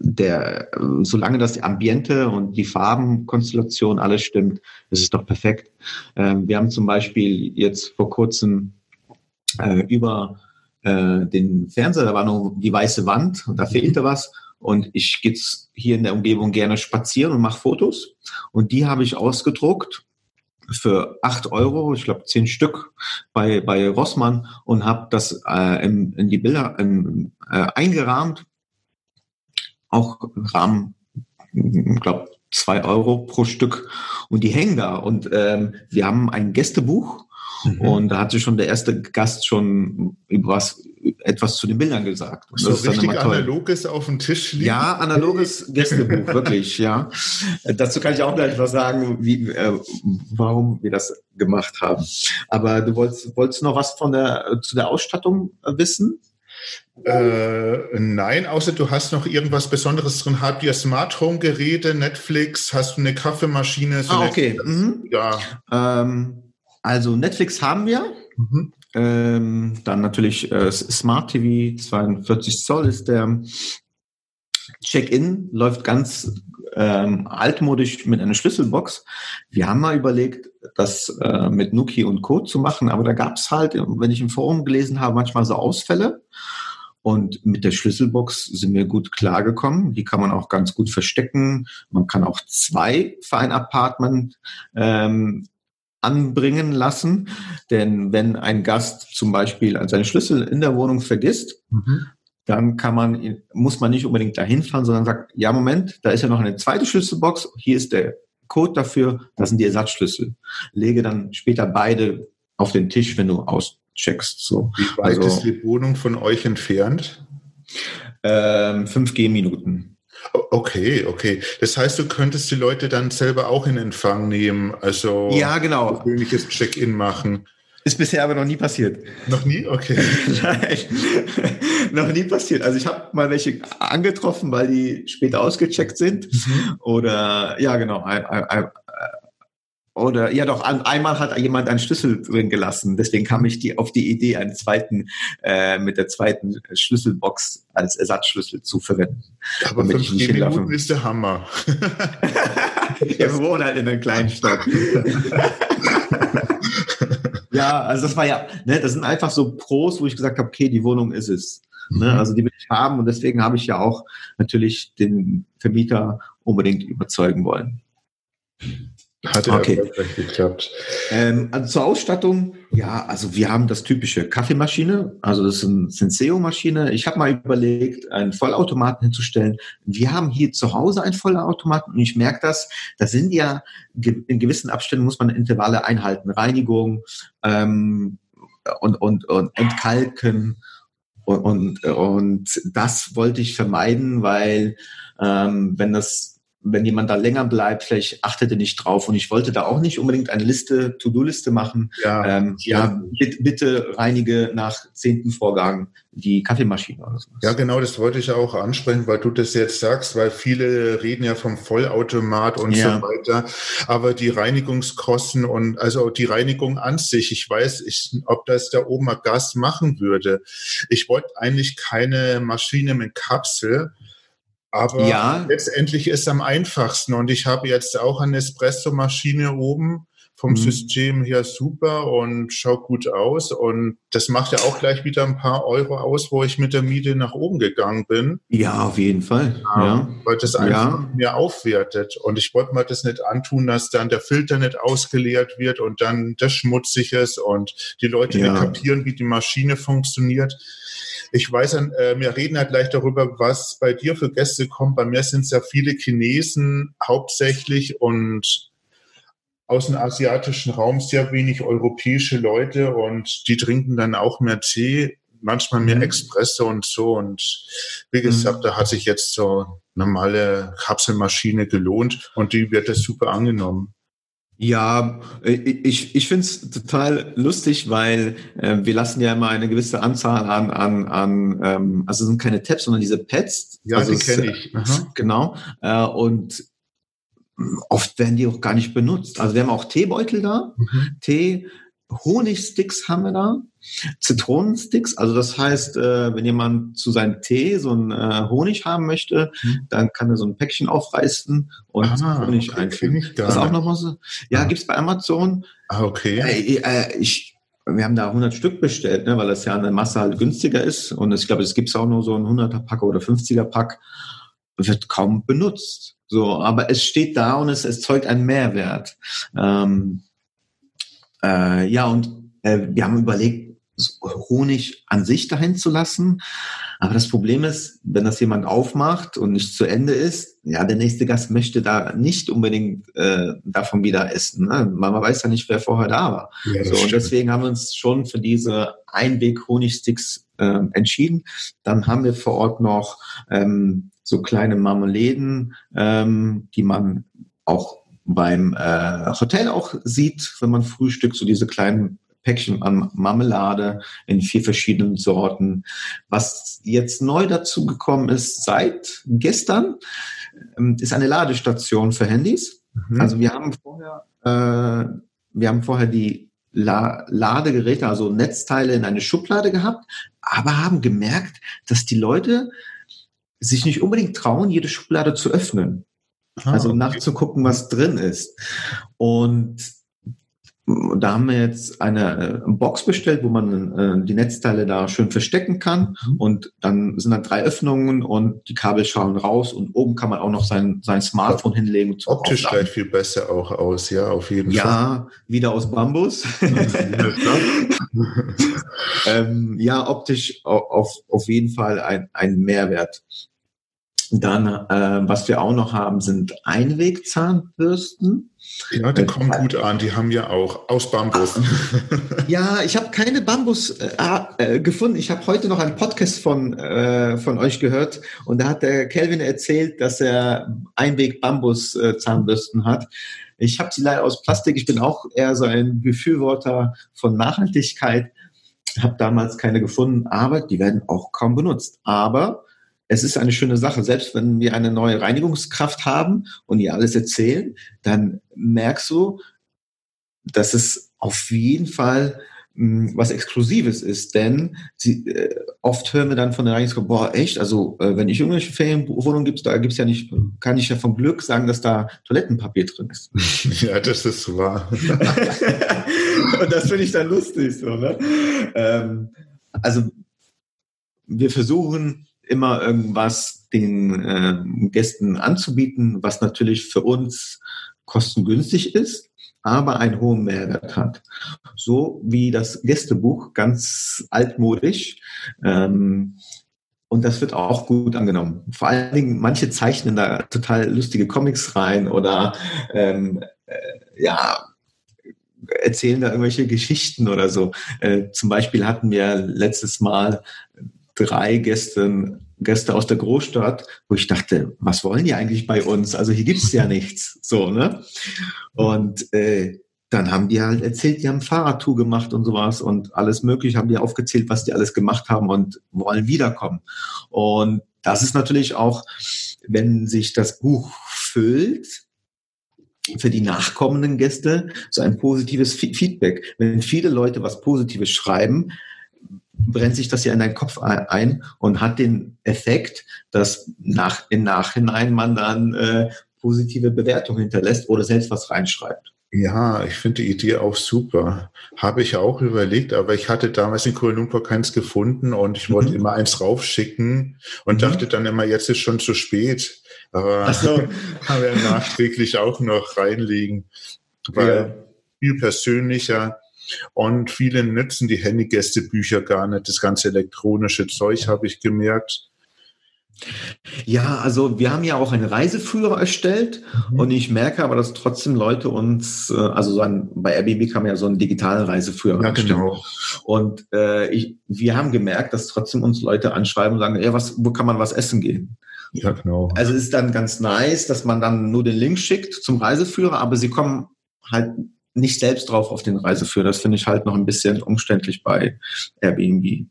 der, solange das Ambiente und die Farbenkonstellation alles stimmt, ist es doch perfekt. Ähm, wir haben zum Beispiel jetzt vor kurzem äh, über äh, den Fernseher, da war nur die weiße Wand und da fehlte was. Und ich gehe hier in der Umgebung gerne spazieren und mache Fotos. Und die habe ich ausgedruckt für acht Euro, ich glaube zehn Stück bei, bei Rossmann und habe das äh, in, in die Bilder in, äh, eingerahmt. Auch Rahmen, ich glaube zwei Euro pro Stück. Und die hängen da. Und ähm, wir haben ein Gästebuch Mhm. Und da hatte schon der erste Gast schon was, etwas zu den Bildern gesagt. Und so das ist richtig analoges auf dem Tisch liegen. Ja, analoges Gästebuch, wirklich, ja. Dazu kann ich auch gleich was sagen, wie, äh, warum wir das gemacht haben. Aber du wolltest, wolltest noch was von der, zu der Ausstattung wissen? Äh, nein, außer du hast noch irgendwas Besonderes drin. Habt ihr Smart Home Geräte, Netflix? Hast du eine Kaffeemaschine? So ah, okay. Mhm. Ja. Ähm, also Netflix haben wir. Mhm. Ähm, dann natürlich äh, Smart TV, 42 Zoll ist der. Check-in läuft ganz ähm, altmodisch mit einer Schlüsselbox. Wir haben mal überlegt, das äh, mit Nuki und Co. zu machen, aber da gab es halt, wenn ich im Forum gelesen habe, manchmal so Ausfälle. Und mit der Schlüsselbox sind wir gut klargekommen. Die kann man auch ganz gut verstecken. Man kann auch zwei für ein Apartment ähm, anbringen lassen. Denn wenn ein Gast zum Beispiel seine Schlüssel in der Wohnung vergisst, mhm. Dann kann man, muss man nicht unbedingt dahin fahren, sondern sagt, ja, Moment, da ist ja noch eine zweite Schlüsselbox. Hier ist der Code dafür. Das sind die Ersatzschlüssel. Lege dann später beide auf den Tisch, wenn du aus checkst. So. Wie weit also, ist die Wohnung von euch entfernt? Ähm, 5 G-Minuten. Okay, okay. Das heißt, du könntest die Leute dann selber auch in Empfang nehmen, also ja, genau. persönliches Check-in machen. Ist bisher aber noch nie passiert. Noch nie? Okay. Nein, noch nie passiert. Also ich habe mal welche angetroffen, weil die später ausgecheckt sind. Mhm. Oder ja, genau, ein, ein, ein, oder ja doch, an, einmal hat jemand einen Schlüssel drin gelassen. Deswegen kam ich die, auf die Idee, einen zweiten, äh, mit der zweiten Schlüsselbox als Ersatzschlüssel zu verwenden. Aber fünf Minuten ist der Hammer. ja, wir wohnen halt in einer kleinen Stadt. ja, also das war ja, ne, das sind einfach so Pros, wo ich gesagt habe, okay, die Wohnung ist es. Ne, mhm. also die will ich haben und deswegen habe ich ja auch natürlich den Vermieter unbedingt überzeugen wollen. Hat okay. geklappt. Ähm, also zur Ausstattung, ja, also wir haben das typische Kaffeemaschine, also das ist eine Senseo-Maschine. Ich habe mal überlegt, einen Vollautomaten hinzustellen. Wir haben hier zu Hause einen Vollautomaten und ich merke das, da sind ja in gewissen Abständen muss man Intervalle einhalten, Reinigung ähm, und, und, und entkalken. Und, und, und das wollte ich vermeiden, weil ähm, wenn das wenn jemand da länger bleibt, vielleicht achtet er nicht drauf. Und ich wollte da auch nicht unbedingt eine Liste, To-Do-Liste machen. Ja, ähm, ja bitte, bitte reinige nach zehnten Vorgang die Kaffeemaschine oder so. Ja, genau, das wollte ich auch ansprechen, weil du das jetzt sagst, weil viele reden ja vom Vollautomat und ja. so weiter. Aber die Reinigungskosten und also die Reinigung an sich, ich weiß, ich, ob das der Oma Gas machen würde. Ich wollte eigentlich keine Maschine mit Kapsel, aber ja. letztendlich ist es am einfachsten. Und ich habe jetzt auch eine Espresso-Maschine oben vom mhm. System her super und schaut gut aus. Und das macht ja auch gleich wieder ein paar Euro aus, wo ich mit der Miete nach oben gegangen bin. Ja, auf jeden Fall. Ja, ja. Weil das einfach ja. mir aufwertet. Und ich wollte mir das nicht antun, dass dann der Filter nicht ausgeleert wird und dann das schmutzig ist und die Leute ja. nicht kapieren, wie die Maschine funktioniert. Ich weiß, äh, wir reden halt gleich darüber, was bei dir für Gäste kommt. Bei mir sind es ja viele Chinesen hauptsächlich und aus dem asiatischen Raum sehr wenig europäische Leute und die trinken dann auch mehr Tee, manchmal mehr mhm. Espresso und so. Und wie gesagt, mhm. da hat sich jetzt so normale Kapselmaschine gelohnt und die wird das super angenommen. Ja, äh, ich, ich finde es total lustig, weil äh, wir lassen ja immer eine gewisse Anzahl an, an, an ähm, also es sind keine Tabs, sondern diese Pads. Ja, also die kenne ich. Aha. Genau. Äh, und oft werden die auch gar nicht benutzt. Also wir haben auch Teebeutel da, mhm. Tee, Honigsticks haben wir da, Zitronensticks. Also das heißt, äh, wenn jemand zu seinem Tee so einen äh, Honig haben möchte, mhm. dann kann er so ein Päckchen aufreißen und ah, Honig okay, einfügen. Ich das ist auch nochmal so. Ja, ah. gibt's bei Amazon. Ah, okay. Äh, äh, ich, wir haben da 100 Stück bestellt, ne, weil das ja eine Masse halt günstiger ist. Und ich glaube, es gibt auch nur so ein 100er Pack oder 50er Pack. Wird kaum benutzt. So, aber es steht da und es, es zeugt einen Mehrwert. Ähm, äh, ja, und äh, wir haben überlegt, Honig an sich dahin zu lassen. Aber das Problem ist, wenn das jemand aufmacht und nicht zu Ende ist, ja, der nächste Gast möchte da nicht unbedingt äh, davon wieder essen. Ne? Man, weiß ja nicht, wer vorher da war. Ja, so, und deswegen haben wir uns schon für diese Einweg-Honigsticks äh, entschieden. Dann haben wir vor Ort noch ähm, so kleine Marmeladen, ähm, die man auch beim äh, Hotel auch sieht, wenn man frühstückt, so diese kleinen Päckchen an Marmelade in vier verschiedenen Sorten. Was jetzt neu dazu gekommen ist seit gestern, ähm, ist eine Ladestation für Handys. Mhm. Also wir haben vorher, äh, wir haben vorher die La Ladegeräte, also Netzteile in eine Schublade gehabt, aber haben gemerkt, dass die Leute sich nicht unbedingt trauen, jede Schublade zu öffnen. Ah, also okay. nachzugucken, was drin ist. Und da haben wir jetzt eine äh, Box bestellt, wo man äh, die Netzteile da schön verstecken kann. Mhm. Und dann sind da drei Öffnungen und die Kabel schauen raus und oben kann man auch noch sein, sein Smartphone hinlegen. Optisch gleich viel besser auch aus, ja, auf jeden ja, Fall. Ja, wieder aus Bambus. ähm, ja, optisch auf, auf jeden Fall ein, ein Mehrwert. Dann, äh, was wir auch noch haben, sind Einwegzahnbürsten. Ja, die kommen gut an. Die haben ja auch aus Bambus. ja, ich habe keine Bambus äh, ah, äh, gefunden. Ich habe heute noch einen Podcast von, äh, von euch gehört und da hat der Kelvin erzählt, dass er Einweg-Bambus-Zahnbürsten hat. Ich habe sie leider aus Plastik. Ich bin auch eher so ein Befürworter von Nachhaltigkeit. Habe damals keine gefunden, aber die werden auch kaum benutzt. Aber es ist eine schöne Sache. Selbst wenn wir eine neue Reinigungskraft haben und ihr alles erzählen, dann merkst du, dass es auf jeden Fall mh, hm, was Exklusives ist, denn sie, äh, oft hören wir dann von der Reinigungskraft, boah, echt, also äh, wenn ich irgendwelche Ferienwohnungen gibt, da gibt's ja nicht, kann ich ja vom Glück sagen, dass da Toilettenpapier drin ist. Ja, das ist wahr. und das finde ich dann lustig, so, ne? Ähm, also wir versuchen immer irgendwas den äh, Gästen anzubieten, was natürlich für uns kostengünstig ist, aber einen hohen Mehrwert hat. So wie das Gästebuch, ganz altmodisch. Ähm, und das wird auch gut angenommen. Vor allen Dingen, manche zeichnen da total lustige Comics rein oder ähm, äh, ja, erzählen da irgendwelche Geschichten oder so. Äh, zum Beispiel hatten wir letztes Mal drei Gäste, Gäste aus der Großstadt, wo ich dachte, was wollen die eigentlich bei uns? Also hier gibt's ja nichts. So, ne? Und äh, dann haben die halt erzählt, die haben Fahrradtour gemacht und sowas und alles mögliche, haben die aufgezählt, was die alles gemacht haben und wollen wiederkommen. Und das ist natürlich auch, wenn sich das Buch füllt, für die nachkommenden Gäste so ein positives Feedback. Wenn viele Leute was Positives schreiben, brennt sich das ja in deinen Kopf ein und hat den Effekt, dass nach, im Nachhinein man dann äh, positive Bewertungen hinterlässt oder selbst was reinschreibt. Ja, ich finde die Idee auch super. Habe ich auch überlegt, aber ich hatte damals in Kuala Lumpur keins gefunden und ich wollte mhm. immer eins raufschicken und mhm. dachte dann immer, jetzt ist schon zu spät. Aber so. haben wir nachträglich auch noch reinlegen, weil ja. viel persönlicher und viele nutzen die Handygästebücher gar nicht. Das ganze elektronische Zeug habe ich gemerkt. Ja, also wir haben ja auch einen Reiseführer erstellt mhm. und ich merke aber, dass trotzdem Leute uns, äh, also so ein, bei Airbnb kann man ja so einen digitalen Reiseführer ja, genau. Und äh, ich, wir haben gemerkt, dass trotzdem uns Leute anschreiben und sagen, ja, was, wo kann man was essen gehen? Ja, genau. Also es ist dann ganz nice, dass man dann nur den Link schickt zum Reiseführer, aber sie kommen halt nicht selbst drauf auf den Reiseführer. Das finde ich halt noch ein bisschen umständlich bei Airbnb.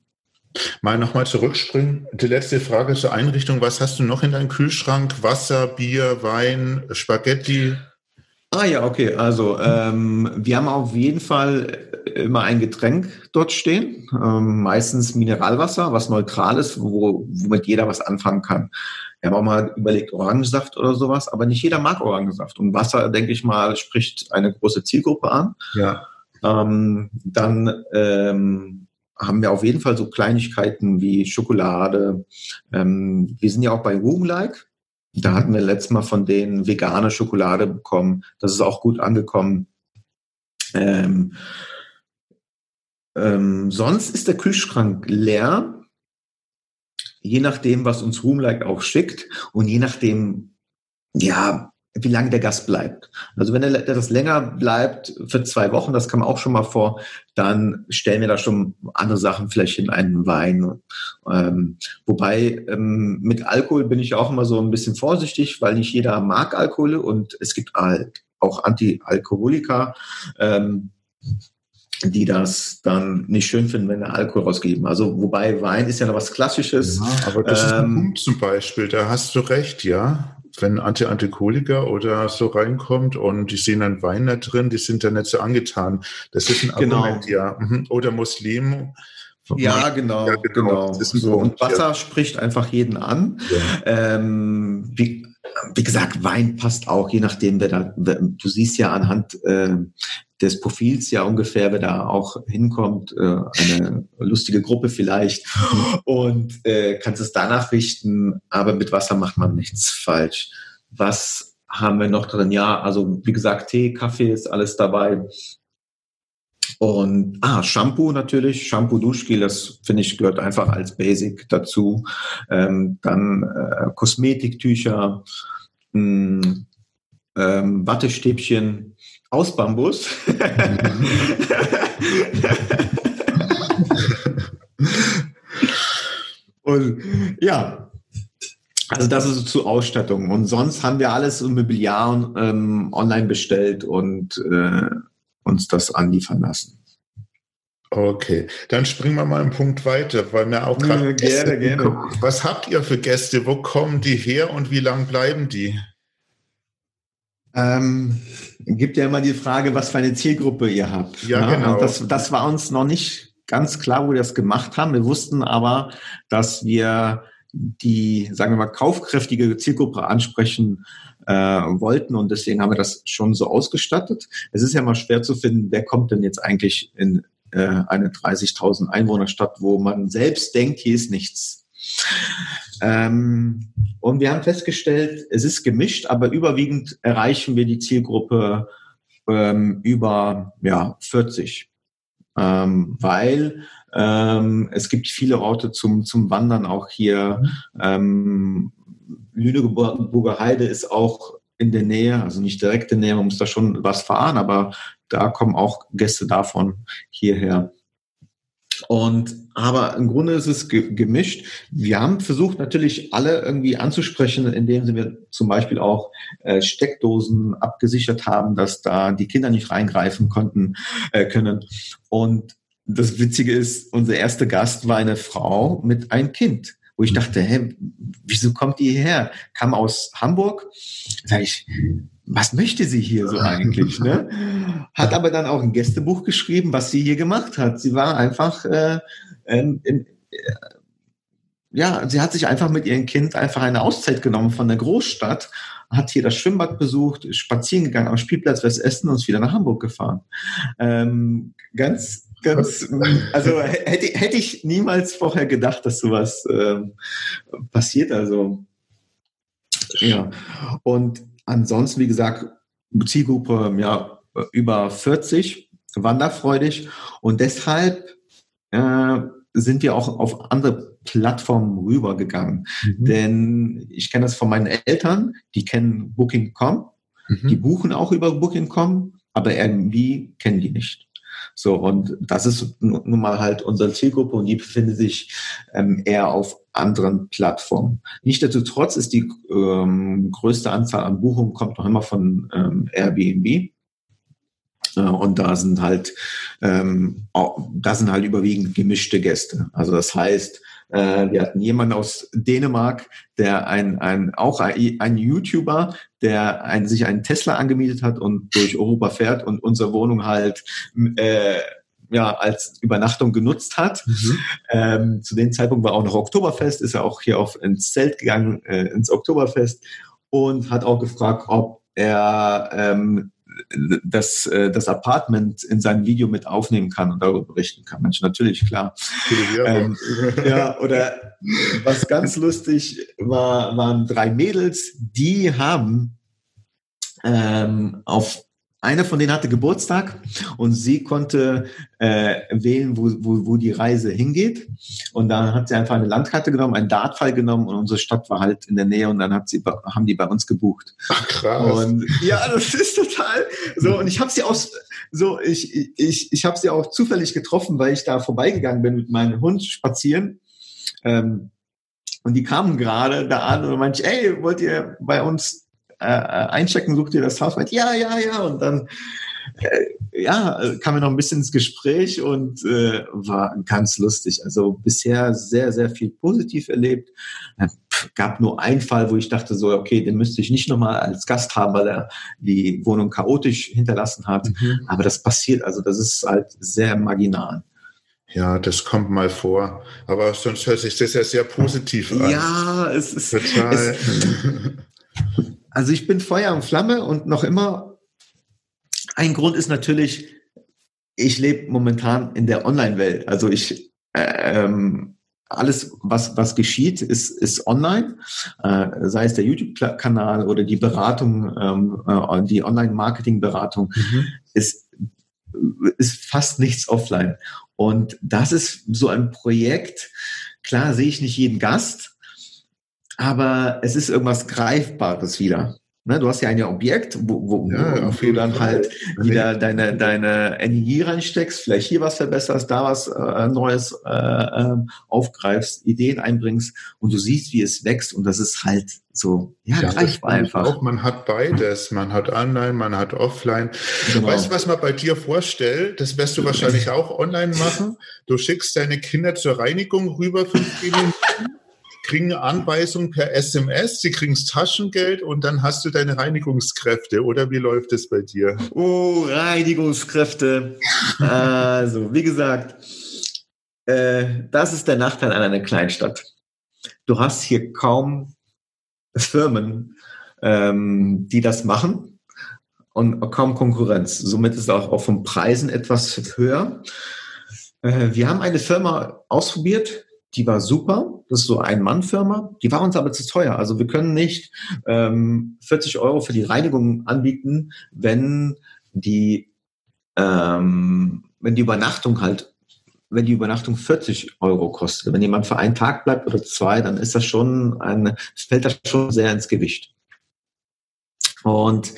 Mal nochmal zurückspringen. Die letzte Frage zur Einrichtung. Was hast du noch in deinem Kühlschrank? Wasser, Bier, Wein, Spaghetti? Ah ja, okay. Also ähm, wir haben auf jeden Fall immer ein Getränk dort stehen. Ähm, meistens Mineralwasser, was neutral ist, wo, womit jeder was anfangen kann. Wir haben auch mal überlegt, Orangensaft oder sowas, aber nicht jeder mag Orangensaft. Und Wasser, denke ich mal, spricht eine große Zielgruppe an. Ja. Ähm, dann ähm, haben wir auf jeden Fall so Kleinigkeiten wie Schokolade. Ähm, wir sind ja auch bei Roomlike. Da hatten wir letztes Mal von denen vegane Schokolade bekommen. Das ist auch gut angekommen. Ähm, ähm, sonst ist der Kühlschrank leer je nachdem, was uns Roomlike auch schickt und je nachdem, ja, wie lange der Gast bleibt. Also wenn er das länger bleibt, für zwei Wochen, das kam auch schon mal vor, dann stellen wir da schon andere Sachen, vielleicht in einen Wein. Ähm, wobei ähm, mit Alkohol bin ich auch immer so ein bisschen vorsichtig, weil nicht jeder mag Alkohol und es gibt halt auch Anti-Alkoholiker. Ähm, die das dann nicht schön finden, wenn wir Alkohol rausgeben. Also wobei Wein ist ja noch was Klassisches. Ja, aber das ähm, ist ein ähm, Punkt zum Beispiel, da hast du recht, ja. Wenn Anti-Antikoliker oder so reinkommt und die sehen dann Wein da drin, die sind da nicht so angetan. Das ist ein genau. Argument, ja. Mhm. Oder Muslim. Ja, genau, ja, genau. genau. So, Punkt, und Wasser ja. spricht einfach jeden an. Ja. Ähm, wie, wie gesagt, Wein passt auch, je nachdem, wer da, du siehst ja anhand äh, des Profils ja ungefähr, wer da auch hinkommt, äh, eine lustige Gruppe vielleicht und äh, kannst es danach richten, aber mit Wasser macht man nichts falsch. Was haben wir noch drin? Ja, also wie gesagt, Tee, Kaffee ist alles dabei. Und ah, Shampoo natürlich, Shampoo, Duschgel, das finde ich gehört einfach als Basic dazu. Ähm, dann äh, Kosmetiktücher, mh, hm, ähm, Wattestäbchen aus Bambus. Und ja, also das ist zur Ausstattung. Und sonst haben wir alles im Mobiliar ähm, online bestellt und äh, uns das anliefern lassen. Okay, dann springen wir mal einen Punkt weiter, weil mir auch gerade. Ja, gerne, gerne. Was habt ihr für Gäste? Wo kommen die her und wie lang bleiben die? Ähm, gibt ja immer die Frage, was für eine Zielgruppe ihr habt. Ja, ne? genau. Das, das war uns noch nicht ganz klar, wo wir das gemacht haben. Wir wussten aber, dass wir die, sagen wir mal, kaufkräftige Zielgruppe ansprechen äh, wollten und deswegen haben wir das schon so ausgestattet. Es ist ja mal schwer zu finden, wer kommt denn jetzt eigentlich in äh, eine 30.000 Einwohnerstadt, wo man selbst denkt, hier ist nichts. Ähm, und wir haben festgestellt, es ist gemischt, aber überwiegend erreichen wir die Zielgruppe ähm, über ja, 40. Ähm, weil ähm, es gibt viele Orte zum, zum Wandern auch hier. Ähm, Lüneburger Heide ist auch in der Nähe, also nicht direkt in der Nähe, man muss da schon was fahren, aber da kommen auch Gäste davon hierher. Und aber im Grunde ist es gemischt. Wir haben versucht natürlich alle irgendwie anzusprechen, indem wir zum Beispiel auch äh, Steckdosen abgesichert haben, dass da die Kinder nicht reingreifen konnten äh, können. Und das Witzige ist, unser erster Gast war eine Frau mit einem Kind wo ich dachte, hä, wieso kommt die hierher? Kam aus Hamburg. Sag ich, was möchte sie hier so eigentlich? Ne? Hat aber dann auch ein Gästebuch geschrieben, was sie hier gemacht hat. Sie war einfach, äh, in, in, äh, ja, sie hat sich einfach mit ihrem Kind einfach eine Auszeit genommen von der Großstadt, hat hier das Schwimmbad besucht, spazieren gegangen am Spielplatz was essen und ist wieder nach Hamburg gefahren. Ähm, ganz ganz, also hätte, hätte ich niemals vorher gedacht, dass sowas ähm, passiert. Also ja. Und ansonsten, wie gesagt, Zielgruppe ja über 40, wanderfreudig und deshalb äh, sind wir auch auf andere Plattformen rübergegangen. Mhm. Denn ich kenne das von meinen Eltern, die kennen Booking.com, mhm. die buchen auch über Booking.com, aber Airbnb kennen die nicht. So, und das ist nun mal halt unsere Zielgruppe und die befindet sich ähm, eher auf anderen Plattformen. Nichtsdestotrotz ist die ähm, größte Anzahl an Buchungen kommt noch immer von ähm, Airbnb. Äh, und da sind halt, ähm, da sind halt überwiegend gemischte Gäste. Also das heißt, äh, wir hatten jemanden aus Dänemark, der ein, ein auch ein, ein YouTuber, der ein, sich einen Tesla angemietet hat und durch Europa fährt und unsere Wohnung halt äh, ja, als Übernachtung genutzt hat. Mhm. Ähm, zu dem Zeitpunkt war auch noch Oktoberfest, ist er auch hier auf ins Zelt gegangen, äh, ins Oktoberfest und hat auch gefragt, ob er ähm, das, äh, das Apartment in seinem Video mit aufnehmen kann und darüber berichten kann. Mensch, natürlich, klar. Ähm, ja, oder was ganz lustig war, waren drei Mädels, die haben ähm, auf einer von denen hatte Geburtstag und sie konnte äh, wählen, wo, wo, wo die Reise hingeht. Und dann hat sie einfach eine Landkarte genommen, einen Dartfall genommen und unsere Stadt war halt in der Nähe und dann hat sie, haben die bei uns gebucht. Ach, krass. Und ja, das ist total so. Und ich habe sie auch so, ich, ich, ich habe sie auch zufällig getroffen, weil ich da vorbeigegangen bin mit meinem Hund spazieren. Ähm, und die kamen gerade da an und meinte, ey, wollt ihr bei uns äh, äh, einchecken, sucht ihr das Haus? Meint, ja, ja, ja. Und dann äh, ja, kamen wir noch ein bisschen ins Gespräch und äh, war ganz lustig. Also bisher sehr, sehr viel positiv erlebt. Äh, gab nur einen Fall, wo ich dachte so, okay, den müsste ich nicht nochmal als Gast haben, weil er die Wohnung chaotisch hinterlassen hat. Mhm. Aber das passiert, also das ist halt sehr marginal. Ja, das kommt mal vor. Aber sonst hört sich das ja sehr positiv an. Ja, es ist. Total. Es, also ich bin Feuer und Flamme und noch immer. Ein Grund ist natürlich, ich lebe momentan in der Online-Welt. Also ich ähm, alles, was, was geschieht, ist, ist online, äh, sei es der YouTube-Kanal oder die Beratung, ähm, äh, die Online-Marketing-Beratung, mhm. ist, ist fast nichts offline. Und das ist so ein Projekt. Klar sehe ich nicht jeden Gast, aber es ist irgendwas Greifbares wieder. Ne, du hast ja ein Objekt, wo, wo, ja, wo du dann halt wieder deine, deine Energie reinsteckst, vielleicht hier was verbesserst, da was äh, Neues äh, äh, aufgreifst, Ideen einbringst und du siehst, wie es wächst und das ist halt so, ja, ja greifbar einfach. Auch, man hat beides, man hat online, man hat offline. Genau. Weißt du, was man bei dir vorstellt? Das wirst du wahrscheinlich auch online machen. Du schickst deine Kinder zur Reinigung rüber, fünf Minuten kriegen eine Anweisung per SMS, sie kriegen Taschengeld und dann hast du deine Reinigungskräfte. Oder wie läuft es bei dir? Oh, Reinigungskräfte. also, wie gesagt, äh, das ist der Nachteil an einer Kleinstadt. Du hast hier kaum Firmen, ähm, die das machen und kaum Konkurrenz. Somit ist auch, auch von Preisen etwas höher. Äh, wir haben eine Firma ausprobiert, die war super. Das ist so ein Mann-Firma. Die war uns aber zu teuer. Also wir können nicht ähm, 40 Euro für die Reinigung anbieten, wenn die, ähm, wenn die Übernachtung halt, wenn die Übernachtung 40 Euro kostet. Wenn jemand für einen Tag bleibt oder zwei, dann ist das schon ein, fällt das schon sehr ins Gewicht. Und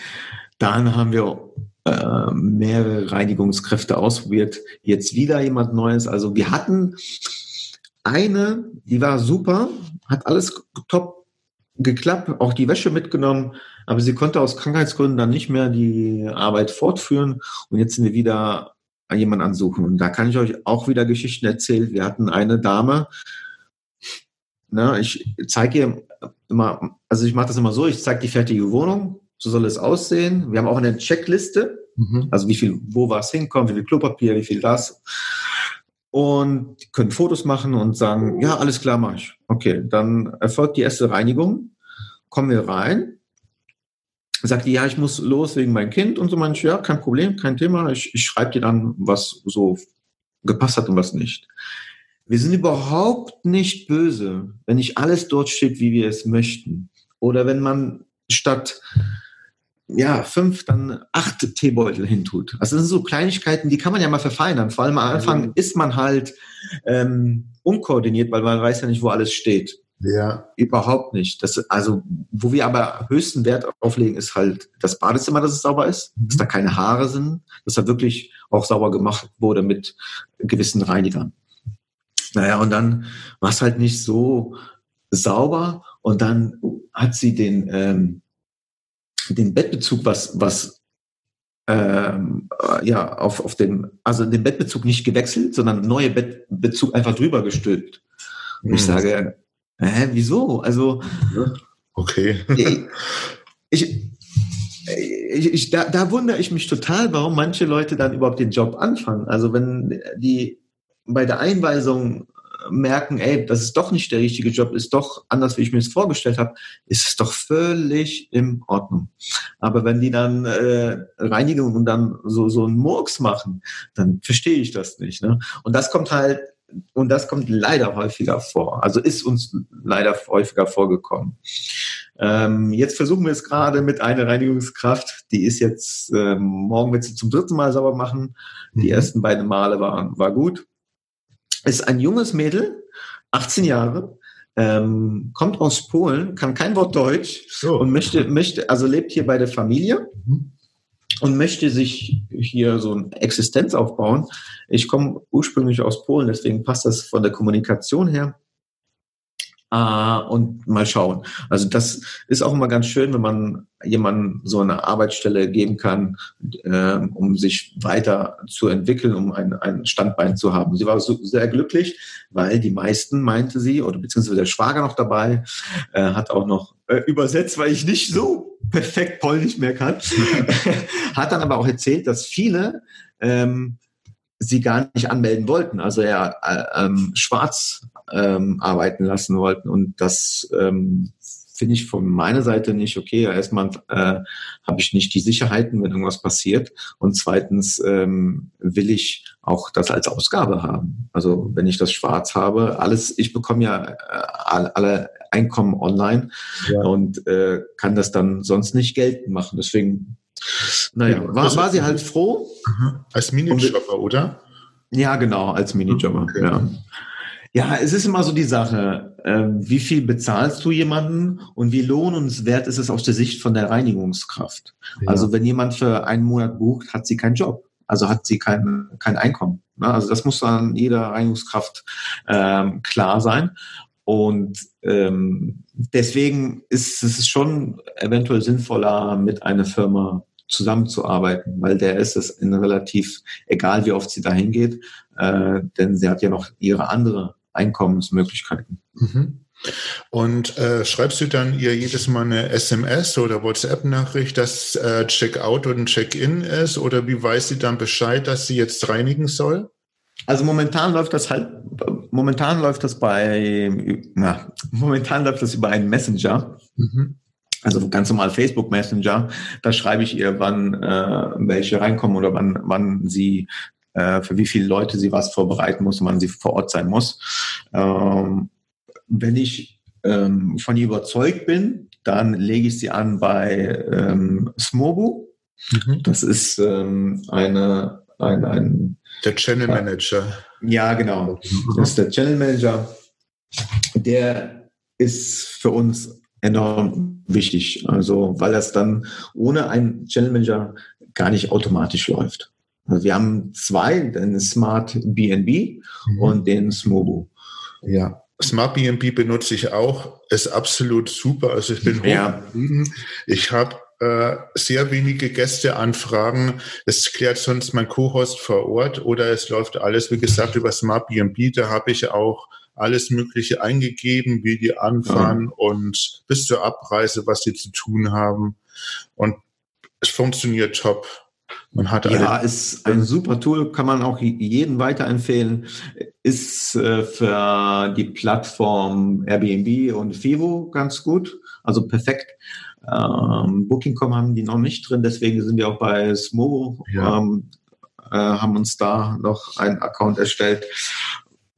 dann haben wir äh, mehrere Reinigungskräfte ausprobiert. Jetzt wieder jemand Neues. Also wir hatten eine, die war super, hat alles top geklappt, auch die Wäsche mitgenommen, aber sie konnte aus Krankheitsgründen dann nicht mehr die Arbeit fortführen und jetzt sind wir wieder jemanden ansuchen. Und da kann ich euch auch wieder Geschichten erzählen. Wir hatten eine Dame, na, ich zeige ihr immer, also ich mache das immer so, ich zeige die fertige Wohnung, so soll es aussehen. Wir haben auch eine Checkliste, mhm. also wie viel, wo was hinkommt, wie viel Klopapier, wie viel das und können Fotos machen und sagen, ja, alles klar, mach ich. Okay, dann erfolgt die erste Reinigung, kommen wir rein, sagt die, ja, ich muss los wegen mein Kind und so manche, ja, kein Problem, kein Thema, ich, ich schreibe dir dann, was so gepasst hat und was nicht. Wir sind überhaupt nicht böse, wenn nicht alles dort steht, wie wir es möchten. Oder wenn man statt ja, fünf, dann acht Teebeutel hintut. Also das sind so Kleinigkeiten, die kann man ja mal verfeinern. Vor allem am Anfang ist man halt ähm, unkoordiniert, weil man weiß ja nicht, wo alles steht. Ja. Überhaupt nicht. Das, also, wo wir aber höchsten Wert auflegen, ist halt das Badezimmer, dass es sauber ist, mhm. dass da keine Haare sind, dass da wirklich auch sauber gemacht wurde mit gewissen Reinigern. Naja, und dann war es halt nicht so sauber und dann hat sie den, ähm, den Bettbezug, was, was ähm, äh, ja, auf, auf dem, also den Bettbezug nicht gewechselt, sondern neue Bettbezug einfach drüber gestülpt. Und ich hm. sage, hä, wieso? Also, okay. ich, ich, ich, da, da wundere ich mich total, warum manche Leute dann überhaupt den Job anfangen. Also wenn die bei der Einweisung merken, ey, das ist doch nicht der richtige Job, ist doch anders, wie ich mir es vorgestellt habe, ist es doch völlig in Ordnung. Aber wenn die dann äh, Reinigung und dann so, so einen Murks machen, dann verstehe ich das nicht. Ne? Und das kommt halt, und das kommt leider häufiger vor. Also ist uns leider häufiger vorgekommen. Ähm, jetzt versuchen wir es gerade mit einer Reinigungskraft, die ist jetzt, ähm, morgen wird sie zum dritten Mal sauber machen. Die mhm. ersten beiden Male waren, war gut ist ein junges Mädel, 18 Jahre, ähm, kommt aus Polen, kann kein Wort Deutsch so. und möchte, möchte, also lebt hier bei der Familie mhm. und möchte sich hier so eine Existenz aufbauen. Ich komme ursprünglich aus Polen, deswegen passt das von der Kommunikation her. Äh, und mal schauen. Also das ist auch immer ganz schön, wenn man jemandem so eine Arbeitsstelle geben kann, äh, um sich weiter zu entwickeln, um ein, ein Standbein zu haben. Sie war so, sehr glücklich, weil die meisten, meinte sie, oder beziehungsweise der Schwager noch dabei, äh, hat auch noch äh, übersetzt, weil ich nicht so perfekt Polnisch mehr kann, hat dann aber auch erzählt, dass viele ähm, sie gar nicht anmelden wollten, also ja äh, ähm, schwarz ähm, arbeiten lassen wollten. Und das ähm, finde ich von meiner Seite nicht okay. Erstmal äh, habe ich nicht die Sicherheiten, wenn irgendwas passiert. Und zweitens ähm, will ich auch das als Ausgabe haben. Also wenn ich das schwarz habe, alles, ich bekomme ja äh, alle Einkommen online ja. und äh, kann das dann sonst nicht geltend machen. Deswegen, naja, war, war sie halt froh. Als Minijobber, oder? Ja, genau, als Minijobber. Okay. Ja. Ja, es ist immer so die Sache, äh, wie viel bezahlst du jemanden und wie lohnenswert ist es aus der Sicht von der Reinigungskraft? Ja. Also wenn jemand für einen Monat bucht, hat sie keinen Job. Also hat sie kein, kein Einkommen. Ne? Also das muss dann jeder Reinigungskraft ähm, klar sein. Und ähm, deswegen ist es schon eventuell sinnvoller, mit einer Firma zusammenzuarbeiten, weil der ist es in relativ, egal wie oft sie dahin geht, äh, denn sie hat ja noch ihre andere Einkommensmöglichkeiten. Mhm. Und äh, schreibst du dann ihr jedes Mal eine SMS oder WhatsApp-Nachricht, dass äh, Checkout und Check-in ist? Oder wie weiß sie dann Bescheid, dass sie jetzt reinigen soll? Also momentan läuft das halt, momentan läuft das bei, na, momentan läuft das über einen Messenger. Mhm. Also ganz normal Facebook Messenger. Da schreibe ich ihr, wann äh, welche reinkommen oder wann, wann sie äh, für wie viele Leute sie was vorbereiten muss und wann sie vor Ort sein muss. Ähm, wenn ich ähm, von ihr überzeugt bin, dann lege ich sie an bei ähm, Smobu. Mhm. Das ist ähm, eine, ein, ein der Channel Manager. Ja, genau. Das ist der Channel Manager. Der ist für uns enorm wichtig. Also, weil das dann ohne einen Channel Manager gar nicht automatisch läuft. Also wir haben zwei, den Smart BNB mhm. und den Smobu. Ja. Smart BNB benutze ich auch, ist absolut super. Also ich bin ja. Ich habe äh, sehr wenige Gästeanfragen. Es klärt sonst mein Co-Host vor Ort oder es läuft alles, wie gesagt, über Smart BNB. Da habe ich auch alles Mögliche eingegeben, wie die anfahren ja. und bis zur Abreise, was sie zu tun haben. Und es funktioniert top. Man hat ja, ist ein super Tool, kann man auch jedem weiterempfehlen. Ist äh, für die Plattform Airbnb und Fivo ganz gut, also perfekt. Ähm, Booking.com haben die noch nicht drin, deswegen sind wir auch bei Smo, ja. ähm, äh, haben uns da noch einen Account erstellt,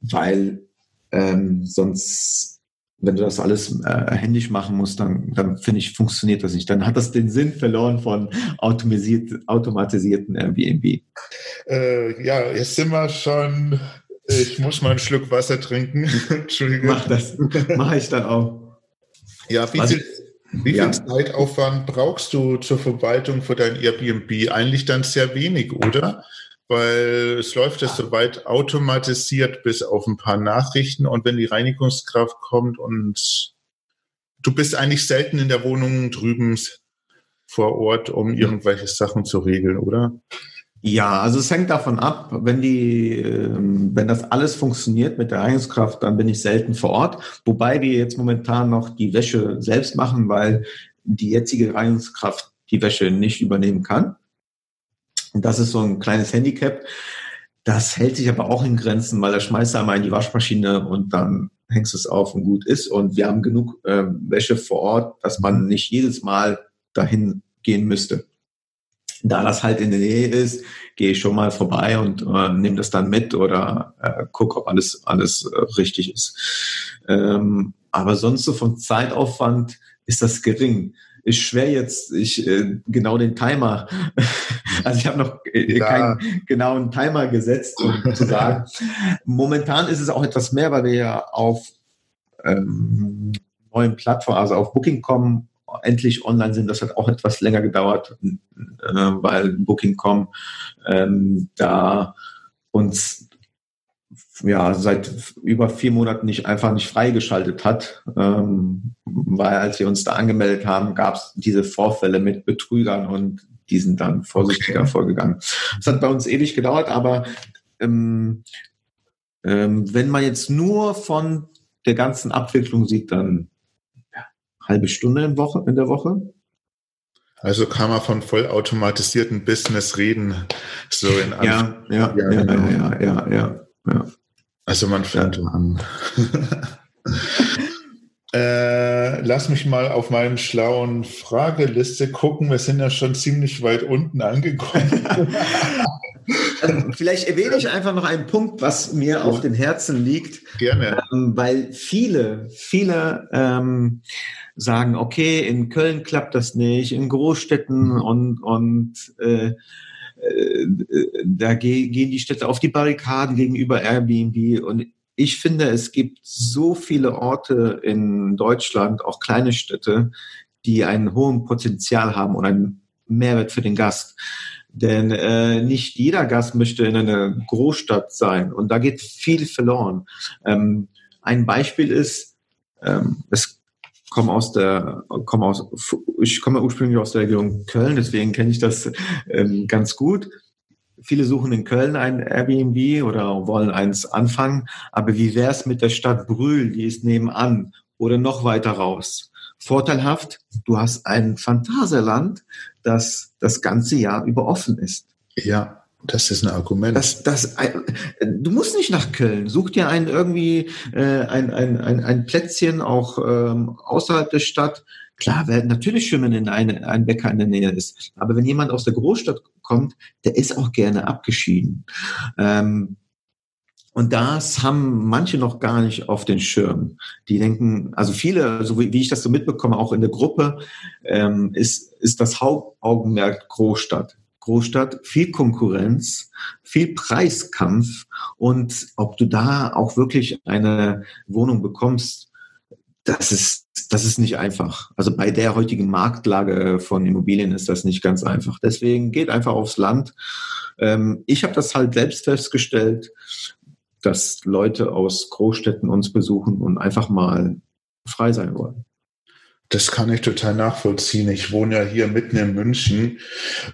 weil ähm, sonst wenn du das alles äh, händisch machen musst, dann, dann finde ich, funktioniert das nicht. Dann hat das den Sinn verloren von automatisiert, automatisierten Airbnb. Äh, ja, jetzt sind wir schon, ich muss mal einen Schluck Wasser trinken. Entschuldigung. Mach das, mache ich dann auch. Ja, viel, wie ja. viel Zeitaufwand brauchst du zur Verwaltung für dein Airbnb? Eigentlich dann sehr wenig, oder? weil es läuft ja soweit automatisiert bis auf ein paar Nachrichten und wenn die Reinigungskraft kommt und du bist eigentlich selten in der Wohnung drüben vor Ort, um irgendwelche Sachen zu regeln, oder? Ja, also es hängt davon ab, wenn die, ähm, wenn das alles funktioniert mit der Reinigungskraft, dann bin ich selten vor Ort. Wobei wir jetzt momentan noch die Wäsche selbst machen, weil die jetzige Reinigungskraft die Wäsche nicht übernehmen kann. Und das ist so ein kleines Handicap. Das hält sich aber auch in Grenzen, weil da schmeißt du einmal in die Waschmaschine und dann hängst es auf und gut ist. Und wir haben genug äh, Wäsche vor Ort, dass man nicht jedes Mal dahin gehen müsste. Da das halt in der Nähe ist, gehe ich schon mal vorbei und äh, nehme das dann mit oder äh, gucke, ob alles, alles äh, richtig ist. Ähm, aber sonst so vom Zeitaufwand ist das gering ist schwer jetzt ich äh, genau den Timer. Also ich habe noch äh, keinen genauen Timer gesetzt, um zu sagen. Momentan ist es auch etwas mehr, weil wir ja auf ähm, neuen Plattformen, also auf Booking.com endlich online sind. Das hat auch etwas länger gedauert, äh, weil Booking.com ähm, da uns ja seit über vier Monaten nicht einfach nicht freigeschaltet hat, ähm, weil als wir uns da angemeldet haben, gab es diese Vorfälle mit Betrügern und die sind dann vorsichtiger okay. vorgegangen. Es hat bei uns ewig gedauert, aber ähm, ähm, wenn man jetzt nur von der ganzen Abwicklung sieht, dann halbe Stunde in, Woche, in der Woche. Also kann man von vollautomatisierten Business reden, so in ja, ja, ja, ja, ja, ja, ja, ja. Also man fängt ja. an. äh, lass mich mal auf meinen schlauen Frageliste gucken. Wir sind ja schon ziemlich weit unten angekommen. Also vielleicht erwähne ich einfach noch einen Punkt, was mir auf dem Herzen liegt. Gerne. Ähm, weil viele, viele ähm, sagen, okay, in Köln klappt das nicht, in Großstädten und, und äh, äh, da gehen die Städte auf die Barrikaden gegenüber Airbnb. Und ich finde, es gibt so viele Orte in Deutschland, auch kleine Städte, die einen hohen Potenzial haben und einen Mehrwert für den Gast. Denn äh, nicht jeder Gast möchte in einer Großstadt sein und da geht viel verloren. Ähm, ein Beispiel ist, ähm, es komme aus der, komme aus, ich komme ursprünglich aus der Region Köln, deswegen kenne ich das ähm, ganz gut. Viele suchen in Köln ein Airbnb oder wollen eins anfangen, aber wie wäre es mit der Stadt Brühl, die ist nebenan oder noch weiter raus? Vorteilhaft, du hast ein Phantasialand, das das ganze Jahr über offen ist. Ja, das ist ein Argument. Das, das, du musst nicht nach Köln. Such dir ein irgendwie äh, ein, ein, ein, ein Plätzchen auch ähm, außerhalb der Stadt. Klar, wer natürlich schön, wenn in eine, ein Bäcker in der Nähe ist. Aber wenn jemand aus der Großstadt kommt, der ist auch gerne abgeschieden. Ähm, und das haben manche noch gar nicht auf den Schirm. Die denken, also viele, so wie, wie ich das so mitbekomme, auch in der Gruppe, ähm, ist, ist das Hauptaugenmerk Großstadt. Großstadt, viel Konkurrenz, viel Preiskampf und ob du da auch wirklich eine Wohnung bekommst, das ist, das ist nicht einfach. Also bei der heutigen Marktlage von Immobilien ist das nicht ganz einfach. Deswegen geht einfach aufs Land. Ähm, ich habe das halt selbst festgestellt dass Leute aus Großstädten uns besuchen und einfach mal frei sein wollen. Das kann ich total nachvollziehen. Ich wohne ja hier mitten in München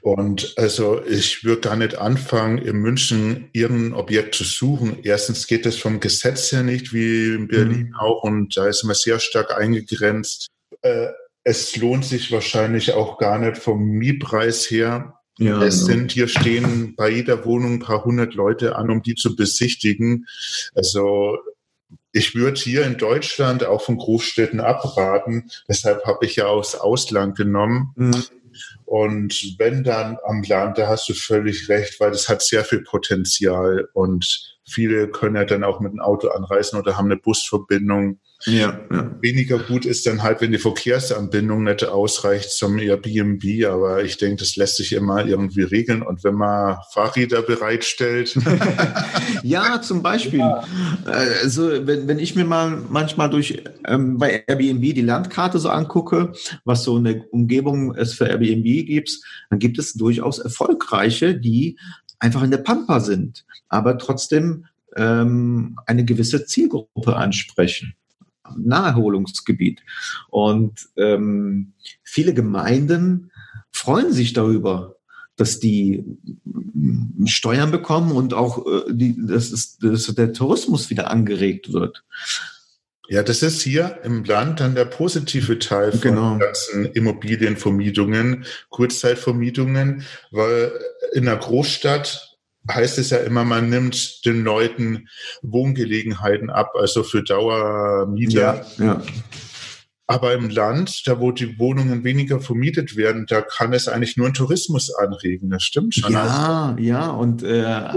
und also ich würde gar nicht anfangen, in München irgendein Objekt zu suchen. Erstens geht das vom Gesetz her nicht, wie in Berlin mhm. auch, und da ist man sehr stark eingegrenzt. Äh, es lohnt sich wahrscheinlich auch gar nicht vom Mietpreis her. Ja, es genau. sind hier stehen bei jeder Wohnung ein paar hundert Leute an, um die zu besichtigen. Also ich würde hier in Deutschland auch von Großstädten abraten. Deshalb habe ich ja aus Ausland genommen. Mhm. Und wenn dann am Land, da hast du völlig recht, weil das hat sehr viel Potenzial und viele können ja dann auch mit dem Auto anreisen oder haben eine Busverbindung. Ja, ja. Weniger gut ist dann halt, wenn die Verkehrsanbindung nicht ausreicht zum Airbnb, aber ich denke, das lässt sich immer irgendwie regeln. Und wenn man Fahrräder bereitstellt. ja, zum Beispiel. Ja. Also, wenn, wenn ich mir mal manchmal durch ähm, bei Airbnb die Landkarte so angucke, was so eine Umgebung es für Airbnb gibt, dann gibt es durchaus erfolgreiche, die einfach in der Pampa sind, aber trotzdem ähm, eine gewisse Zielgruppe ansprechen. Naherholungsgebiet. Und ähm, viele Gemeinden freuen sich darüber, dass die Steuern bekommen und auch äh, die, dass, dass der Tourismus wieder angeregt wird. Ja, das ist hier im Land dann der positive Teil von genau. ganzen Immobilienvermietungen, Kurzzeitvermietungen, weil in einer Großstadt heißt es ja immer, man nimmt den Leuten Wohngelegenheiten ab, also für Dauermieter. Ja, ja. Aber im Land, da wo die Wohnungen weniger vermietet werden, da kann es eigentlich nur einen Tourismus anregen. Das stimmt schon. Ja, also, ja, und äh,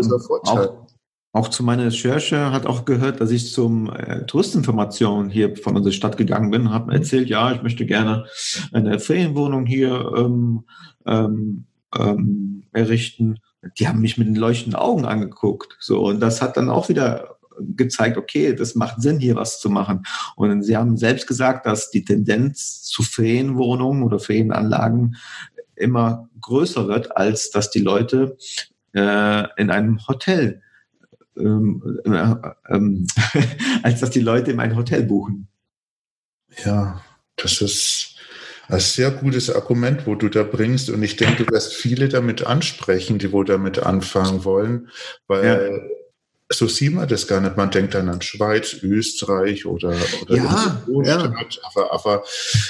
auch, auch zu meiner Recherche hat auch gehört, dass ich zum äh, Touristinformation hier von unserer Stadt gegangen bin, habe mhm. erzählt, ja, ich möchte gerne eine Ferienwohnung hier ähm, ähm, ähm, errichten die haben mich mit den leuchtenden Augen angeguckt. So, und das hat dann auch wieder gezeigt, okay, das macht Sinn, hier was zu machen. Und sie haben selbst gesagt, dass die Tendenz zu Ferienwohnungen oder Ferienanlagen immer größer wird, als dass die Leute äh, in einem Hotel ähm, äh, ähm, als dass die Leute in ein Hotel buchen. Ja, das ist ein sehr gutes Argument, wo du da bringst. Und ich denke, du wirst viele damit ansprechen, die wohl damit anfangen wollen, weil ja so sieht man das gar nicht. Man denkt dann an Schweiz, Österreich oder, oder ja, ja. Aber, aber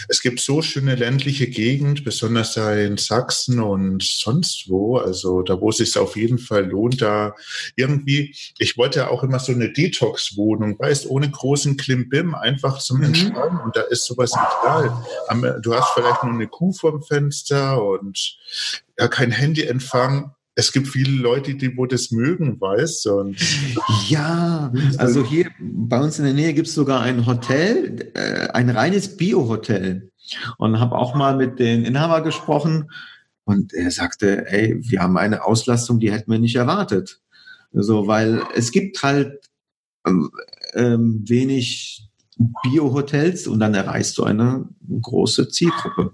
es gibt so schöne ländliche Gegend, besonders da in Sachsen und sonst wo. Also da, wo es sich auf jeden Fall lohnt, da irgendwie, ich wollte ja auch immer so eine Detox-Wohnung, weißt, ohne großen Klimbim, einfach zum mhm. Entspannen. Und da ist sowas egal. Du hast vielleicht nur eine Kuh vorm Fenster und ja, kein Handyempfang es gibt viele Leute, die wo das mögen, weißt du. Und ja, also hier bei uns in der Nähe gibt es sogar ein Hotel, äh, ein reines Bio-Hotel. Und habe auch mal mit den Inhaber gesprochen und er sagte, ey, wir haben eine Auslastung, die hätten wir nicht erwartet. So, weil es gibt halt ähm, ähm wenig Bio-Hotels und dann erreichst du eine große Zielgruppe.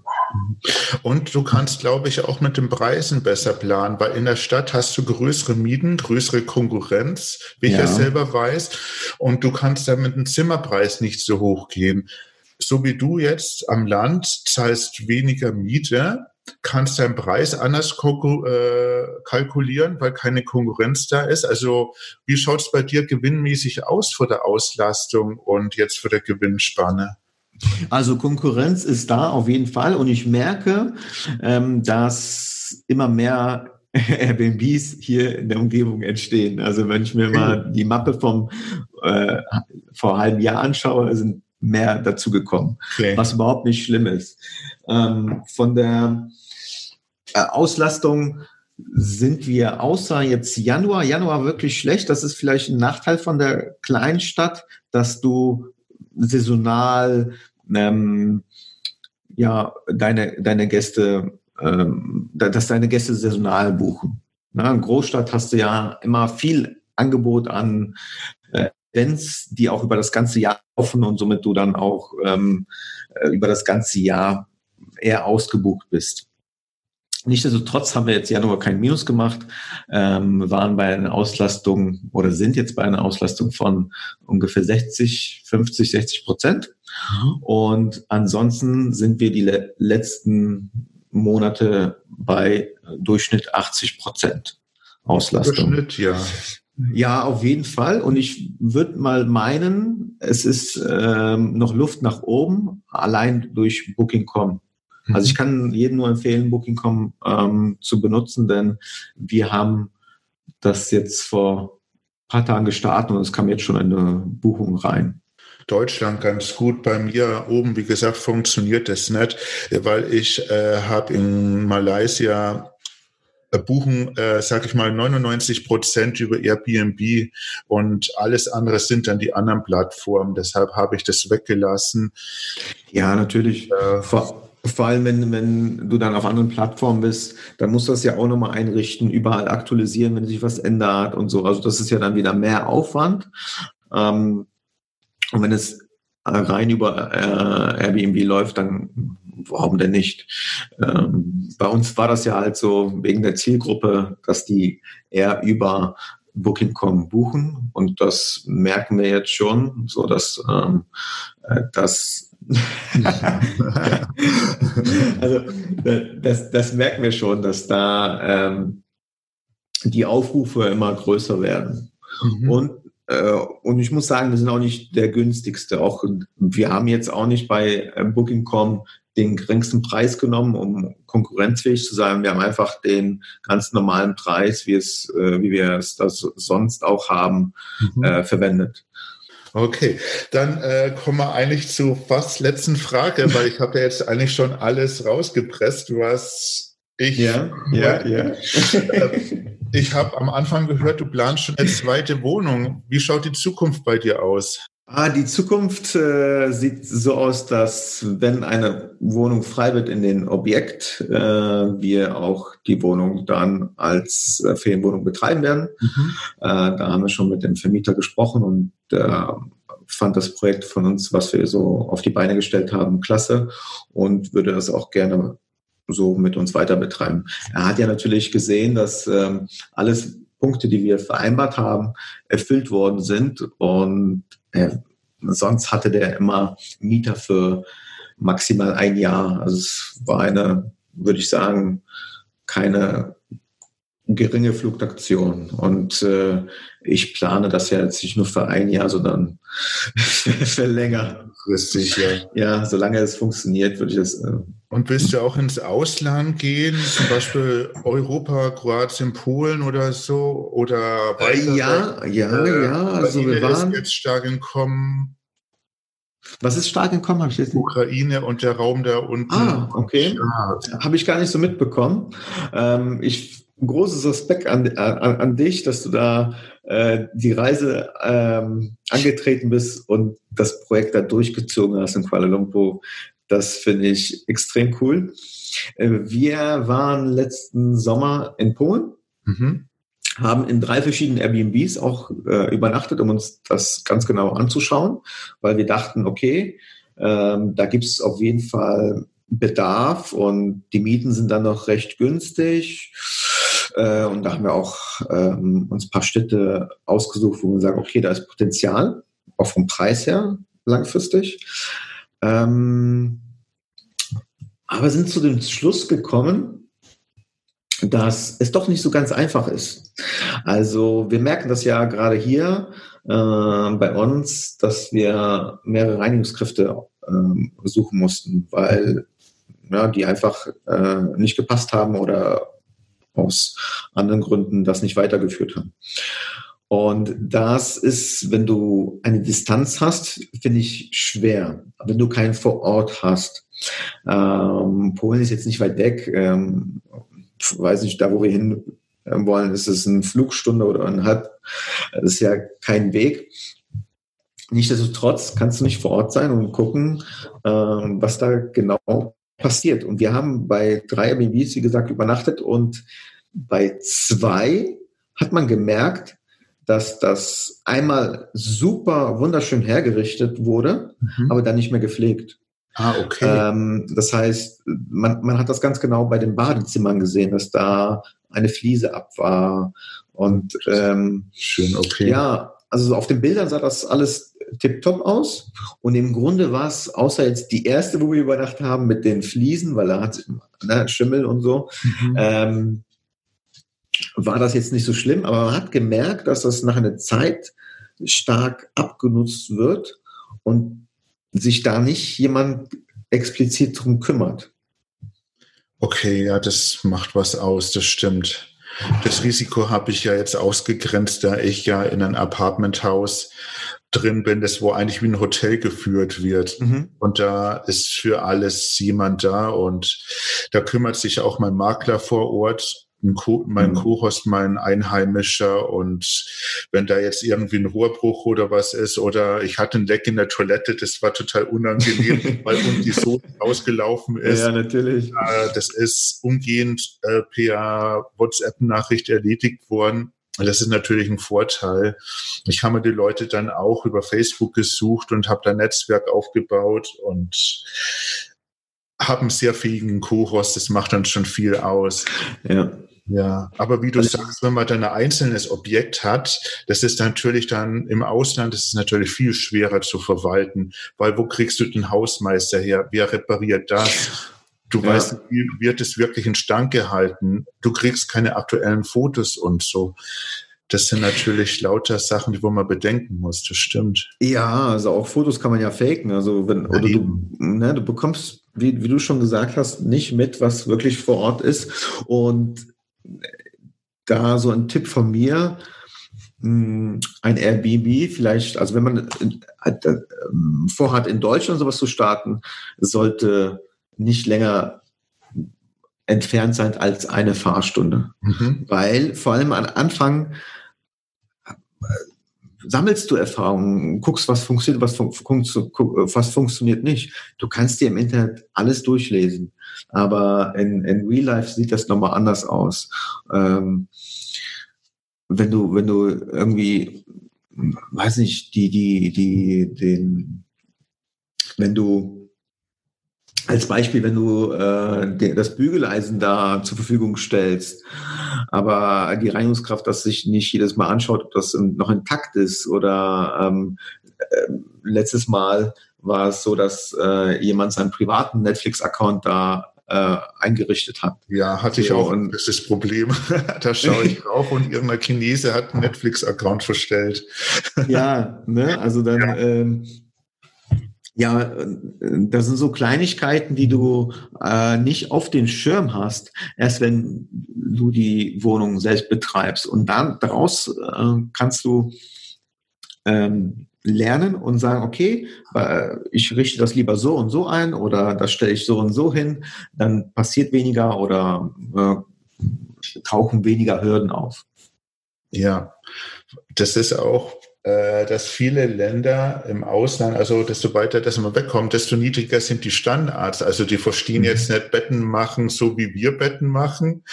Und du kannst, glaube ich, auch mit den Preisen besser planen, weil in der Stadt hast du größere Mieten, größere Konkurrenz, wie ich ja. selber weiß, und du kannst da mit dem Zimmerpreis nicht so hoch gehen. So wie du jetzt am Land zahlst weniger Miete, kannst deinen Preis anders äh, kalkulieren, weil keine Konkurrenz da ist. Also wie schaut es bei dir gewinnmäßig aus vor der Auslastung und jetzt vor der Gewinnspanne? Also Konkurrenz ist da auf jeden Fall und ich merke, ähm, dass immer mehr Airbnbs hier in der Umgebung entstehen. Also wenn ich mir mal die Mappe vom äh, vor einem halben Jahr anschaue, sind mehr dazu gekommen, okay. was überhaupt nicht schlimm ist. Ähm, von der äh, Auslastung sind wir außer jetzt Januar, Januar wirklich schlecht. Das ist vielleicht ein Nachteil von der Kleinstadt, dass du saisonal ähm, ja deine deine Gäste, ähm, dass deine Gäste saisonal buchen. Na, in Großstadt hast du ja immer viel Angebot an Events, die auch über das ganze Jahr laufen und somit du dann auch ähm, äh, über das ganze Jahr eher ausgebucht bist. Nichtsdestotrotz haben wir jetzt Januar kein Minus gemacht, ähm, waren bei einer Auslastung oder sind jetzt bei einer Auslastung von ungefähr 60, 50, 60 Prozent. Mhm. Und ansonsten sind wir die le letzten Monate bei Durchschnitt 80 Prozent Auslastung. Durchschnitt, ja. Ja, auf jeden Fall. Und ich würde mal meinen, es ist ähm, noch Luft nach oben, allein durch Booking.com. Also ich mhm. kann jedem nur empfehlen, Booking.com ähm, zu benutzen, denn wir haben das jetzt vor paar Tagen gestartet und es kam jetzt schon eine Buchung rein. Deutschland ganz gut. Bei mir oben, wie gesagt, funktioniert das nicht, weil ich äh, habe in Malaysia buchen, äh, sage ich mal, 99 Prozent über Airbnb und alles andere sind dann die anderen Plattformen. Deshalb habe ich das weggelassen. Ja, natürlich. Äh, vor, vor allem, wenn, wenn du dann auf anderen Plattformen bist, dann musst du das ja auch nochmal einrichten, überall aktualisieren, wenn sich was ändert und so. Also das ist ja dann wieder mehr Aufwand. Ähm, und wenn es rein über äh, Airbnb läuft, dann warum denn nicht? Ähm, bei uns war das ja halt so wegen der Zielgruppe, dass die eher über Booking.com buchen und das merken wir jetzt schon, so dass ähm, äh, das also das, das merken wir schon, dass da ähm, die Aufrufe immer größer werden. Mhm. Und äh, und ich muss sagen, wir sind auch nicht der günstigste. Auch wir haben jetzt auch nicht bei äh, Booking.com den geringsten Preis genommen, um konkurrenzfähig zu sein. Wir haben einfach den ganz normalen Preis, wie es, äh, wie wir es das sonst auch haben, mhm. äh, verwendet. Okay, dann äh, kommen wir eigentlich zu fast letzten Frage, weil ich habe ja jetzt eigentlich schon alles rausgepresst, was ich. Ja, ja, ja. ich habe am Anfang gehört, du planst schon eine zweite Wohnung. Wie schaut die Zukunft bei dir aus? Ah, die Zukunft äh, sieht so aus, dass wenn eine Wohnung frei wird in den Objekt, äh, wir auch die Wohnung dann als äh, Ferienwohnung betreiben werden. Mhm. Äh, da haben wir schon mit dem Vermieter gesprochen und äh, fand das Projekt von uns, was wir so auf die Beine gestellt haben, klasse und würde das auch gerne so mit uns weiter betreiben. Er hat ja natürlich gesehen, dass ähm, alles Punkte, die wir vereinbart haben, erfüllt worden sind. Und äh, sonst hatte der immer Mieter für maximal ein Jahr. Also es war eine, würde ich sagen, keine geringe Fluktuation. Und äh, ich plane das ja jetzt nicht nur für ein Jahr, sondern für länger. Richtig, ja. Ja, solange es funktioniert, würde ich das. Äh und willst du auch ins Ausland gehen, zum Beispiel Europa, Kroatien, Polen oder so? Oder weiter? Ja, ja, äh, ja. Also wir waren jetzt stark entkommen. Was ist stark entkommen? Habe ich jetzt Ukraine und der Raum da unten. Ah, okay. Ja. Habe ich gar nicht so mitbekommen. Ähm, ich großes Respekt an, an, an dich, dass du da äh, die Reise ähm, angetreten bist und das Projekt da durchgezogen hast in Kuala Lumpur. Das finde ich extrem cool. Äh, wir waren letzten Sommer in Polen, mhm. haben in drei verschiedenen Airbnbs auch äh, übernachtet, um uns das ganz genau anzuschauen, weil wir dachten, okay, ähm, da gibt es auf jeden Fall Bedarf und die Mieten sind dann noch recht günstig. Äh, und da haben wir auch ähm, uns ein paar Städte ausgesucht, wo wir sagen, okay, da ist Potenzial, auch vom Preis her langfristig. Ähm, aber sind zu dem Schluss gekommen, dass es doch nicht so ganz einfach ist. Also wir merken das ja gerade hier äh, bei uns, dass wir mehrere Reinigungskräfte äh, suchen mussten, weil ja, die einfach äh, nicht gepasst haben oder aus anderen Gründen das nicht weitergeführt haben. Und das ist, wenn du eine Distanz hast, finde ich schwer. Wenn du keinen vor Ort hast. Ähm, Polen ist jetzt nicht weit weg. Ähm, weiß nicht, da wo wir hin wollen, ist es eine Flugstunde oder ein halb. Das ist ja kein Weg. Nichtsdestotrotz kannst du nicht vor Ort sein und gucken, ähm, was da genau passiert. Und wir haben bei drei Airbnbs, wie gesagt, übernachtet und bei zwei hat man gemerkt, dass das einmal super wunderschön hergerichtet wurde, mhm. aber dann nicht mehr gepflegt. Ah, okay. Ähm, das heißt, man, man hat das ganz genau bei den Badezimmern gesehen, dass da eine Fliese ab war. Und ähm, schön, okay. Ja, also auf den Bildern sah das alles tipptopp aus. Und im Grunde war es, außer jetzt die erste, wo wir übernachtet haben, mit den Fliesen, weil da hat ne, Schimmel und so, mhm. ähm, war das jetzt nicht so schlimm. Aber man hat gemerkt, dass das nach einer Zeit stark abgenutzt wird und sich da nicht jemand explizit drum kümmert. Okay, ja, das macht was aus, das stimmt. Das Risiko habe ich ja jetzt ausgegrenzt, da ich ja in ein Apartmenthaus drin bin, das wo eigentlich wie ein Hotel geführt wird. Mhm. Und da ist für alles jemand da und da kümmert sich auch mein Makler vor Ort Co mein mhm. Co-Host, mein Einheimischer und wenn da jetzt irgendwie ein Rohrbruch oder was ist oder ich hatte ein Leck in der Toilette, das war total unangenehm, weil um die so ausgelaufen ist. Ja, natürlich. Äh, das ist umgehend äh, per WhatsApp-Nachricht erledigt worden. Das ist natürlich ein Vorteil. Ich habe mir die Leute dann auch über Facebook gesucht und habe da Netzwerk aufgebaut und habe einen sehr fähigen Co-Host. Das macht dann schon viel aus. Ja. Ja, aber wie du also, sagst, wenn man dann ein einzelnes Objekt hat, das ist natürlich dann im Ausland, das ist natürlich viel schwerer zu verwalten, weil wo kriegst du den Hausmeister her? Wer repariert das? Du ja. weißt, wie wird es wirklich in Stand gehalten? Du kriegst keine aktuellen Fotos und so. Das sind natürlich lauter Sachen, die wo man bedenken muss. Das stimmt. Ja, also auch Fotos kann man ja faken. Also wenn oder du, ne, du bekommst, wie, wie du schon gesagt hast, nicht mit, was wirklich vor Ort ist. Und da so ein Tipp von mir, hm, ein Airbnb vielleicht, also wenn man äh, vorhat, in Deutschland sowas zu starten, sollte nicht länger entfernt sein als eine Fahrstunde. Mhm. Weil vor allem am Anfang äh, sammelst du Erfahrungen, guckst, was funktioniert, was, fun was funktioniert nicht. Du kannst dir im Internet alles durchlesen. Aber in, in Real Life sieht das nochmal anders aus. Ähm, wenn du, wenn du irgendwie, weiß nicht, die, die, die, den, wenn du als Beispiel, wenn du äh, das Bügeleisen da zur Verfügung stellst aber die Reinigungskraft das sich nicht jedes Mal anschaut, ob das noch intakt ist oder ähm, äh, letztes Mal war es so, dass äh, jemand seinen privaten Netflix-Account da äh, eingerichtet hat. Ja, hatte ich auch. Ist das Problem. da schaue ich drauf und irgendein Chinese hat einen Netflix-Account verstellt. ja, ne, also dann, ja. Ähm, ja, das sind so Kleinigkeiten, die du äh, nicht auf den Schirm hast, erst wenn du die Wohnung selbst betreibst. Und dann daraus äh, kannst du ähm, lernen und sagen, okay, äh, ich richte das lieber so und so ein oder das stelle ich so und so hin, dann passiert weniger oder äh, tauchen weniger Hürden auf. Ja, das ist auch dass viele Länder im Ausland, also desto weiter das man wegkommt, desto niedriger sind die Standards. Also die verstehen mhm. jetzt nicht Betten machen, so wie wir Betten machen.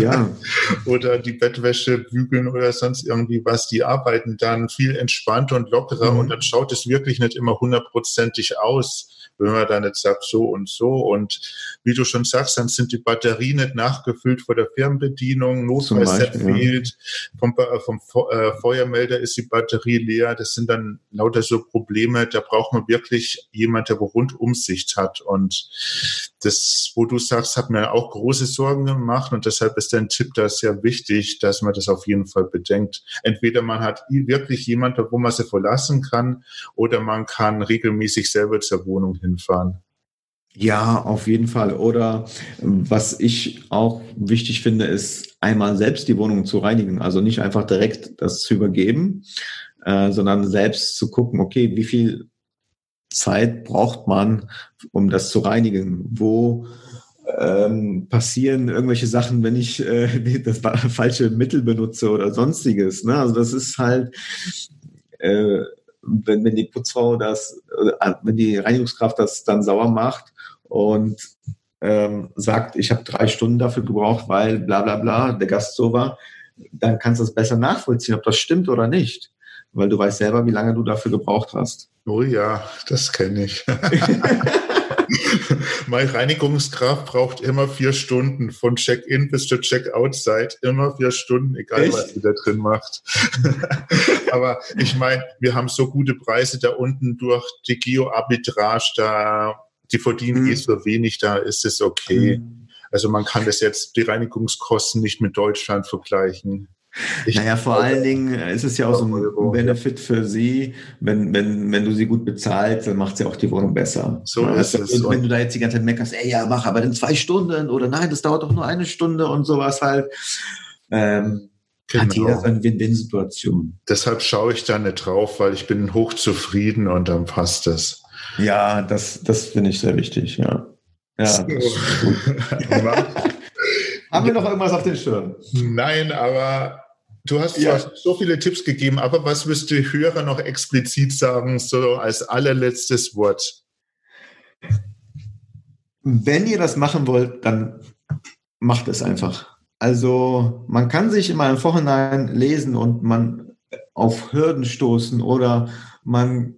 Ja. oder die Bettwäsche bügeln oder sonst irgendwie was. Die arbeiten dann viel entspannter und lockerer mhm. und dann schaut es wirklich nicht immer hundertprozentig aus wenn man dann jetzt sagt, so und so. Und wie du schon sagst, dann sind die Batterien nicht nachgefüllt vor der Fernbedienung, Notfallset fehlt, vom, äh, vom äh, Feuermelder ist die Batterie leer. Das sind dann lauter so Probleme, da braucht man wirklich jemand, der Rundumsicht hat. Und das, wo du sagst, hat mir auch große Sorgen gemacht und deshalb ist dein Tipp da sehr wichtig, dass man das auf jeden Fall bedenkt. Entweder man hat wirklich jemanden, wo man sie verlassen kann, oder man kann regelmäßig selber zur Wohnung hinfahren. Ja, auf jeden Fall. Oder was ich auch wichtig finde, ist einmal selbst die Wohnung zu reinigen. Also nicht einfach direkt das zu übergeben, äh, sondern selbst zu gucken, okay, wie viel Zeit braucht man, um das zu reinigen? Wo ähm, passieren irgendwelche Sachen, wenn ich äh, das falsche Mittel benutze oder sonstiges? Ne? Also das ist halt äh, wenn, wenn die Putzfrau das, äh, wenn die Reinigungskraft das dann sauer macht und ähm, sagt, ich habe drei Stunden dafür gebraucht, weil bla bla bla, der Gast so war, dann kannst du das besser nachvollziehen, ob das stimmt oder nicht. Weil du weißt selber, wie lange du dafür gebraucht hast. Oh ja, das kenne ich. Meine Reinigungskraft braucht immer vier Stunden von Check-in bis zur Check-out-Zeit. Immer vier Stunden, egal Echt? was sie da drin macht. Aber ich meine, wir haben so gute Preise da unten durch die Geo-Arbitrage, da die verdienen mhm. eh so wenig, da ist es okay. Mhm. Also man kann das jetzt, die Reinigungskosten nicht mit Deutschland vergleichen. Ich naja, vor allen Dingen ist es ja auch so ein Benefit für sie. Wenn, wenn, wenn du sie gut bezahlst, dann macht sie auch die Wohnung besser. So also, ist es. Wenn du da jetzt die ganze Zeit meckerst, ey, ja, mach aber in zwei Stunden oder nein, das dauert doch nur eine Stunde und sowas halt. Ähm, genau. Hat jeder seine Win-Win-Situation. Deshalb schaue ich da nicht drauf, weil ich bin hochzufrieden und dann passt es. Ja, das, das finde ich sehr wichtig, ja. Ja, so. Haben wir noch irgendwas auf den Schirm? Nein, aber Du hast ja. so viele Tipps gegeben, aber was wirst du Hörer noch explizit sagen, so als allerletztes Wort? Wenn ihr das machen wollt, dann macht es einfach. Also man kann sich immer im Vorhinein lesen und man auf Hürden stoßen oder man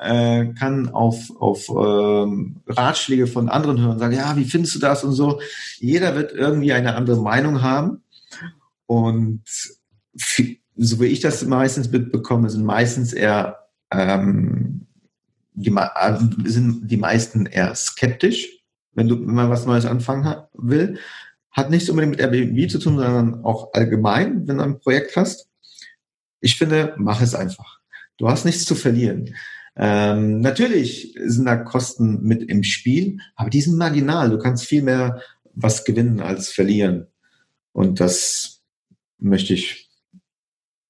äh, kann auf, auf ähm, Ratschläge von anderen hören, sagen, ja, wie findest du das und so. Jeder wird irgendwie eine andere Meinung haben. Und so wie ich das meistens mitbekomme, sind meistens eher ähm, die, äh, sind die meisten eher skeptisch, wenn du wenn man was Neues anfangen will. Hat nichts unbedingt mit Airbnb zu tun, sondern auch allgemein, wenn du ein Projekt hast. Ich finde, mach es einfach. Du hast nichts zu verlieren. Ähm, natürlich sind da Kosten mit im Spiel, aber die sind marginal. Du kannst viel mehr was gewinnen als verlieren. Und das möchte ich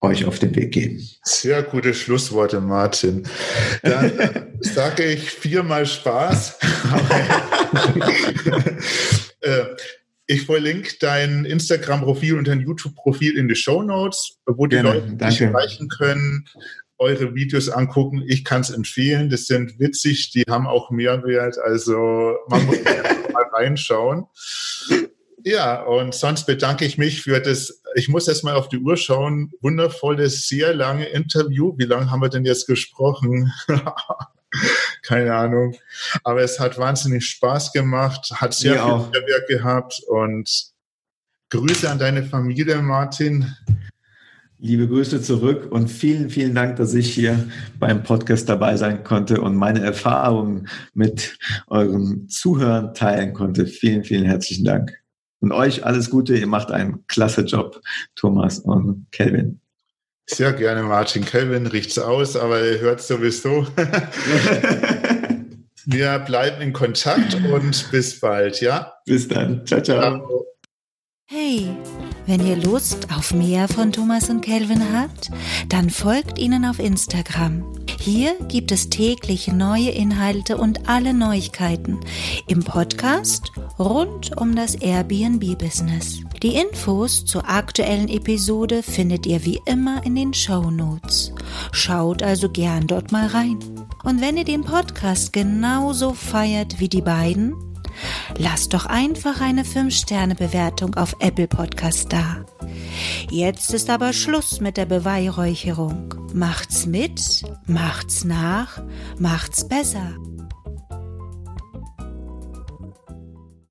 euch auf den Weg geben. Sehr gute Schlussworte, Martin. Dann sage ich viermal Spaß. Äh, ich verlinke dein Instagram-Profil und dein YouTube-Profil in die Show Notes, wo die Gerne, Leute dich erreichen können, eure Videos angucken. Ich kann es empfehlen. Das sind witzig, die haben auch Mehrwert. Also man muss mal reinschauen. Ja, und sonst bedanke ich mich für das, ich muss erst mal auf die Uhr schauen, wundervolles, sehr lange Interview. Wie lange haben wir denn jetzt gesprochen? Keine Ahnung. Aber es hat wahnsinnig Spaß gemacht, hat sehr Mir viel Mehrwert gehabt und Grüße an deine Familie, Martin. Liebe Grüße zurück und vielen, vielen Dank, dass ich hier beim Podcast dabei sein konnte und meine Erfahrungen mit euren Zuhörern teilen konnte. Vielen, vielen herzlichen Dank. Und euch alles Gute. Ihr macht einen klasse Job, Thomas und Kelvin. Sehr gerne, Martin. Kelvin riecht's aus, aber ihr hört sowieso. Wir bleiben in Kontakt und bis bald, ja? Bis dann. Ciao, ciao. ciao. Hey, wenn ihr Lust auf mehr von Thomas und Kelvin habt, dann folgt ihnen auf Instagram. Hier gibt es täglich neue Inhalte und alle Neuigkeiten im Podcast rund um das Airbnb-Business. Die Infos zur aktuellen Episode findet ihr wie immer in den Show Notes. Schaut also gern dort mal rein. Und wenn ihr den Podcast genauso feiert wie die beiden, Lasst doch einfach eine 5-Sterne-Bewertung auf Apple Podcast da. Jetzt ist aber Schluss mit der Beweihräucherung. Macht's mit, macht's nach, macht's besser.